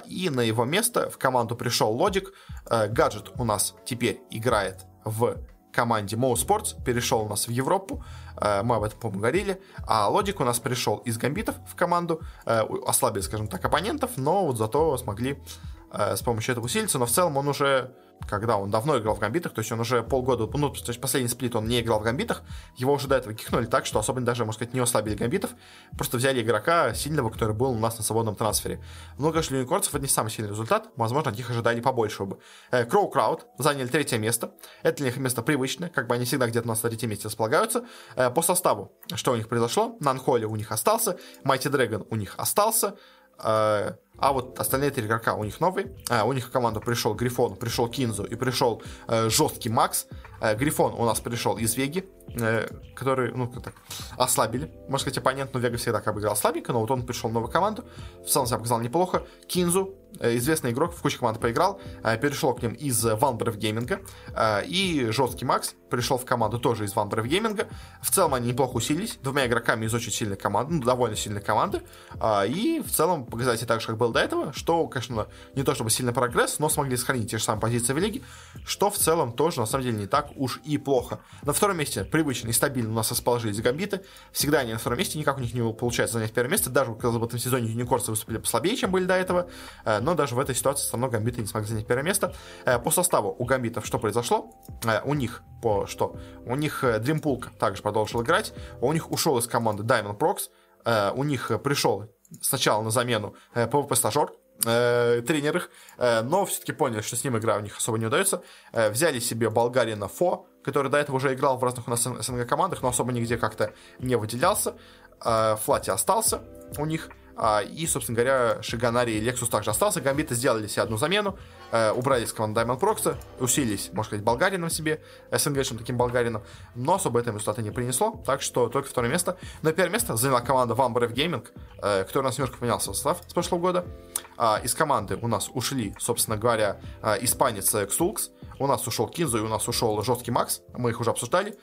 и на его место в команду пришел Лодик. Э, гаджет у нас теперь играет в команде Mo Sports, перешел у нас в Европу, э, мы об этом, по-моему, говорили, а Лодик у нас пришел из Гамбитов в команду, э, ослабили, скажем так, оппонентов, но вот зато смогли с помощью этого усилиться, но в целом он уже когда он давно играл в гамбитах, то есть он уже полгода, ну, то есть последний сплит он не играл в гамбитах, его уже до этого кикнули так, что особенно даже, можно сказать, не ослабили гамбитов, просто взяли игрока сильного, который был у нас на свободном трансфере. Ну, конечно, юникорцев это не самый сильный результат, возможно, от них ожидали побольше бы. Э, Кроу Крауд заняли третье место, это для них место привычное, как бы они всегда где-то у нас на третьем месте располагаются. Э, по составу, что у них произошло, Нанхоли у них остался, Майти Дрэгон у них остался, э, а вот остальные три игрока у них новые. А, у них в команду пришел Грифон, пришел Кинзу и пришел э, жесткий Макс. Э, Грифон у нас пришел из Веги, э, который, ну, так, ослабили. Можно сказать, оппонент, но Вега всегда как бы играл слабенько, но вот он пришел в новую команду. В целом себя показал неплохо. Кинзу, э, известный игрок, в куче команд поиграл, перешел к ним из Ванбрев Гейминга. И жесткий Макс пришел в команду тоже из Ванбрев Гейминга. В целом они неплохо усилились, двумя игроками из очень сильной команды, ну, довольно сильной команды. И в целом показатели так же, как был до этого, что, конечно, не то чтобы сильно прогресс, но смогли сохранить те же самые позиции в лиге, что в целом тоже, на самом деле, не так уж и плохо. На втором месте привычно и стабильно у нас расположились гамбиты. Всегда они на втором месте, никак у них не получается занять первое место. Даже, казалось бы, в этом сезоне юникорсы выступили послабее, чем были до этого, э, но даже в этой ситуации все равно гамбиты не смогли занять первое место. Э, по составу у гамбитов что произошло? Э, у них по что? У них Дримпулка также продолжил играть, у них ушел из команды Diamond Prox, у них пришел сначала на замену PvP-стажер, э, тренер э, но все-таки поняли, что с ним игра у них особо не удается. Э, взяли себе болгарина Фо, который до этого уже играл в разных у нас СНГ командах, но особо нигде как-то не выделялся. Э, Флати остался у них. А, и, собственно говоря, Шиганари и Лексус также остался. Гамбиты сделали себе одну замену, э, убрали с команды Diamond Prox, усилились, можно сказать, болгарином себе, СНГшным таким болгарином, но особо это результаты не принесло, так что только второе место. Но первое место заняла команда One Brave Gaming, э, которая у нас немножко поменялся состав с прошлого года. А, из команды у нас ушли, собственно говоря, э, испанец Ксулкс, у нас ушел Кинзу и у нас ушел жесткий Макс, мы их уже обсуждали.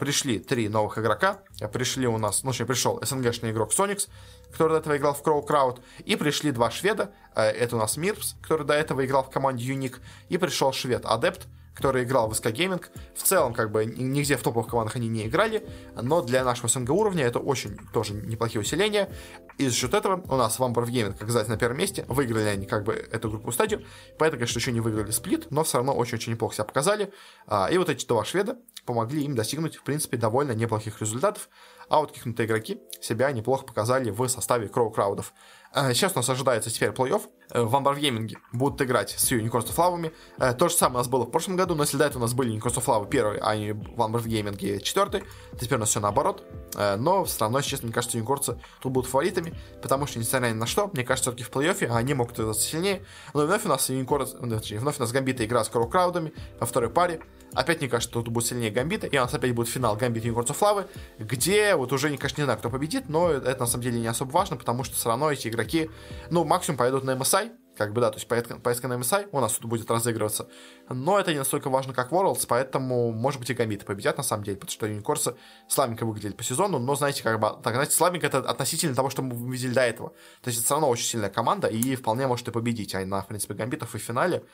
Пришли три новых игрока, пришли у нас, ну, точнее, пришел СНГшный игрок Соникс, который до этого играл в Crow Crowd, и пришли два шведа, это у нас Мирпс, который до этого играл в команде Юник, и пришел швед Адепт, который играл в СК Gaming. В целом, как бы, нигде в топовых командах они не играли, но для нашего СНГ уровня это очень тоже неплохие усиления. И за счет этого у нас Gaming, как сказать, на первом месте. Выиграли они как бы эту группу стадию. Поэтому, конечно, еще не выиграли сплит, но все равно очень-очень неплохо себя показали. А, и вот эти два шведа помогли им достигнуть, в принципе, довольно неплохих результатов. А вот кикнутые игроки себя неплохо показали в составе Кроу Краудов. Э, сейчас у нас ожидается теперь плей-офф. Э, в Амбаргейминге будут играть с Unicorns of Love. Э, то же самое у нас было в прошлом году, но если до этого у нас были Unicorns of Love первый, а не в Амбаргейминге четвертый, то теперь у нас все наоборот. Но все равно, честно, мне кажется, Unicorns тут будут фаворитами, потому что, несмотря ни на что, мне кажется, все-таки в плей-оффе они могут оказаться сильнее. Но вновь у нас Unicorns, вновь у нас Гамбита игра с Кроу Краудами во второй паре. Опять, мне кажется, тут будет сильнее Гамбита, и у нас опять будет финал Гамбит и Unicorns of Lava, где вот уже, конечно, не знаю, кто победит, но это на самом деле не особо важно, потому что все равно эти игроки, ну, максимум поедут на MSI, как бы, да, то есть поездка, поездка на MSI у нас тут будет разыгрываться, но это не настолько важно, как Worlds, поэтому, может быть, и Гамбиты победят, на самом деле, потому что Юникорсы слабенько выглядели по сезону, но, знаете, как бы, так, знаете, слабенько это относительно того, что мы видели до этого, то есть это все равно очень сильная команда, и вполне может и победить, а на, в принципе, Гамбитов и в финале,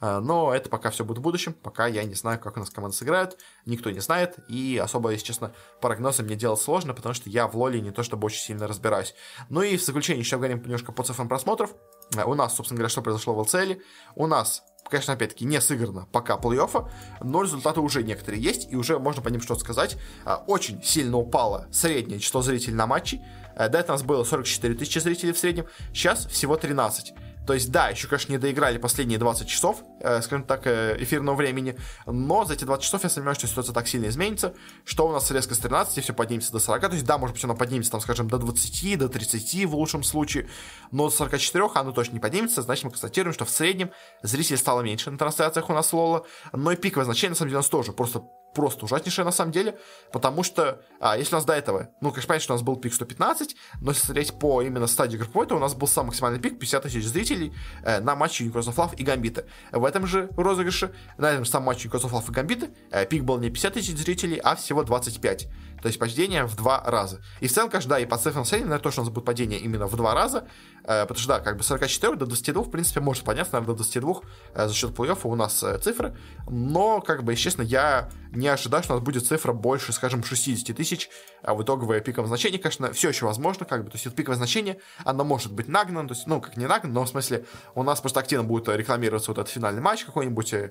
но это пока все будет в будущем, пока я не знаю, как у нас команды сыграют, никто не знает, и особо, если честно, прогнозы мне делать сложно, потому что я в лоле не то чтобы очень сильно разбираюсь. Ну и в заключение еще говорим немножко по цифрам просмотров. Э, у нас, собственно говоря, что произошло в ЛЦЛ? У нас конечно, опять-таки, не сыграно пока плей-оффа, но результаты уже некоторые есть, и уже можно по ним что-то сказать. Э, очень сильно упало среднее число зрителей на матче. До этого у нас было 44 тысячи зрителей в среднем, сейчас всего 13. То есть, да, еще, конечно, не доиграли последние 20 часов, скажем так, э, эфирного времени, но за эти 20 часов я сомневаюсь, что ситуация так сильно изменится, что у нас резко с 13 все поднимется до 40, то есть, да, может быть, оно поднимется, там, скажем, до 20, до 30 в лучшем случае, но до 44 оно точно не поднимется, значит, мы констатируем, что в среднем зрителей стало меньше на трансляциях у нас Лола, но и пиковое значение, на самом деле, у нас тоже просто просто ужаснейшее на самом деле, потому что, а, если у нас до этого, ну, конечно, понятно, что у нас был пик 115, но если смотреть по именно стадии групповой, то у нас был самый максимальный пик 50 тысяч зрителей э, на матче of Love и Гамбита. В этом же розыгрыше, на этом же самом матче и Гамбита, э, пик был не 50 тысяч зрителей, а всего 25. То есть падение в два раза. И в целом, конечно, да, и по цифрам средним, наверное, точно у нас будет падение именно в два раза, э, потому что, да, как бы 44 до 22, в принципе, может подняться, наверное, до 22 э, за счет плей-оффа у нас э, цифры, но, как бы, честно, я не ожидаю, что у нас будет цифра больше, скажем, 60 тысяч, а в итоговое пиковое значение, конечно, все еще возможно, как бы, то есть это пиковое значение, оно может быть нагнано, то есть, ну, как не нагнано, но в смысле у нас просто активно будет рекламироваться вот этот финальный матч какой-нибудь э,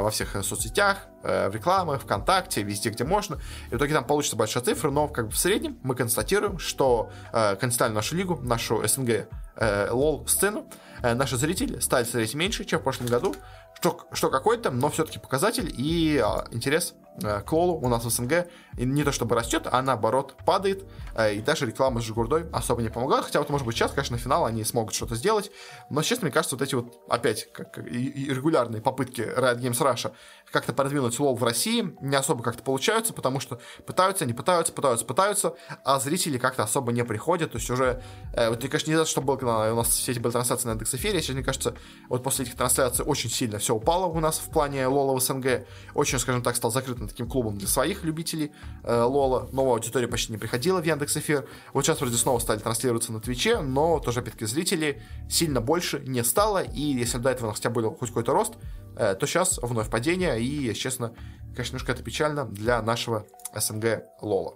во всех соцсетях, э, в рекламах, ВКонтакте, везде, где можно, и в итоге там получится большая цифра, но как бы в среднем мы констатируем, что э, констатируем нашу лигу, нашу СНГ э, лол-сцену, э, наши зрители стали смотреть меньше, чем в прошлом году, что, что какой-то, но все-таки показатель и э, интерес Э, к Лолу у нас в СНГ не то чтобы растет, а наоборот падает, э, и даже реклама с Жигурдой особо не помогает, хотя вот может быть сейчас, конечно, на финал они смогут что-то сделать, но честно, мне кажется, вот эти вот опять как, и, регулярные попытки Riot Games Russia как-то продвинуть лол в России не особо как-то получаются, потому что пытаются, не пытаются, пытаются, пытаются, а зрители как-то особо не приходят, то есть уже, э, вот, мне кажется, не знаю, что было, когда у нас все эти были трансляции на Яндекс Эфире, сейчас, мне кажется, вот после этих трансляций очень сильно все упало у нас в плане лола в СНГ, очень, скажем так, стал закрытым таким клубом для своих любителей э, Лола. Новая аудитория почти не приходила в Яндекс Эфир. Вот сейчас вроде снова стали транслироваться на Твиче, но тоже, опять-таки, зрителей сильно больше не стало. И если до этого у нас хотя бы был хоть какой-то рост, э, то сейчас вновь падение. И, если честно, конечно, немножко это печально для нашего СНГ Лола.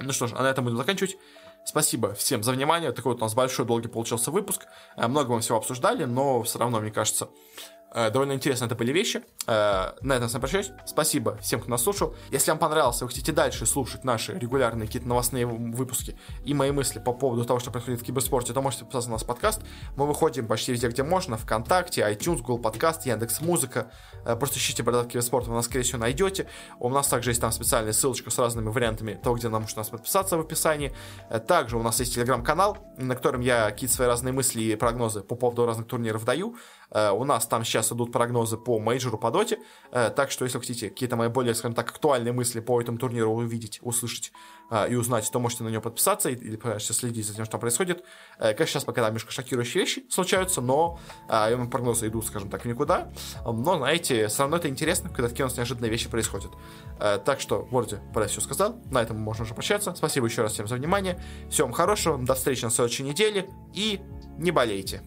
Ну что ж, а на этом будем заканчивать. Спасибо всем за внимание. Такой вот у нас большой, долгий получился выпуск. Э, много мы всего обсуждали, но все равно, мне кажется, довольно интересно это были вещи. Э, на этом с вами прощаюсь. Спасибо всем, кто нас слушал. Если вам понравилось, вы хотите дальше слушать наши регулярные какие-то новостные выпуски и мои мысли по поводу того, что происходит в киберспорте, то можете подписаться на нас подкаст. Мы выходим почти везде, где можно. ВКонтакте, iTunes, Google Подкаст, Яндекс Музыка. Э, просто ищите Бородат Киберспорт, вы нас, скорее всего, найдете. У нас также есть там специальная ссылочка с разными вариантами того, где нам можно нас подписаться в описании. Также у нас есть телеграм-канал, на котором я какие-то свои разные мысли и прогнозы по поводу разных турниров даю. У нас там сейчас идут прогнозы по мейджору по доте, так что если вы хотите какие-то мои более, скажем так, актуальные мысли по этому турниру увидеть, услышать и узнать, то можете на него подписаться или, конечно, следить за тем, что там происходит. Конечно, сейчас пока там немножко шокирующие вещи случаются, но прогнозы идут, скажем так, никуда. Но, знаете, все равно это интересно, когда такие у нас неожиданные вещи происходят. Так что, вроде, про все сказал. На этом мы можем уже прощаться. Спасибо еще раз всем за внимание. Всем хорошего, до встречи на следующей неделе и не болейте.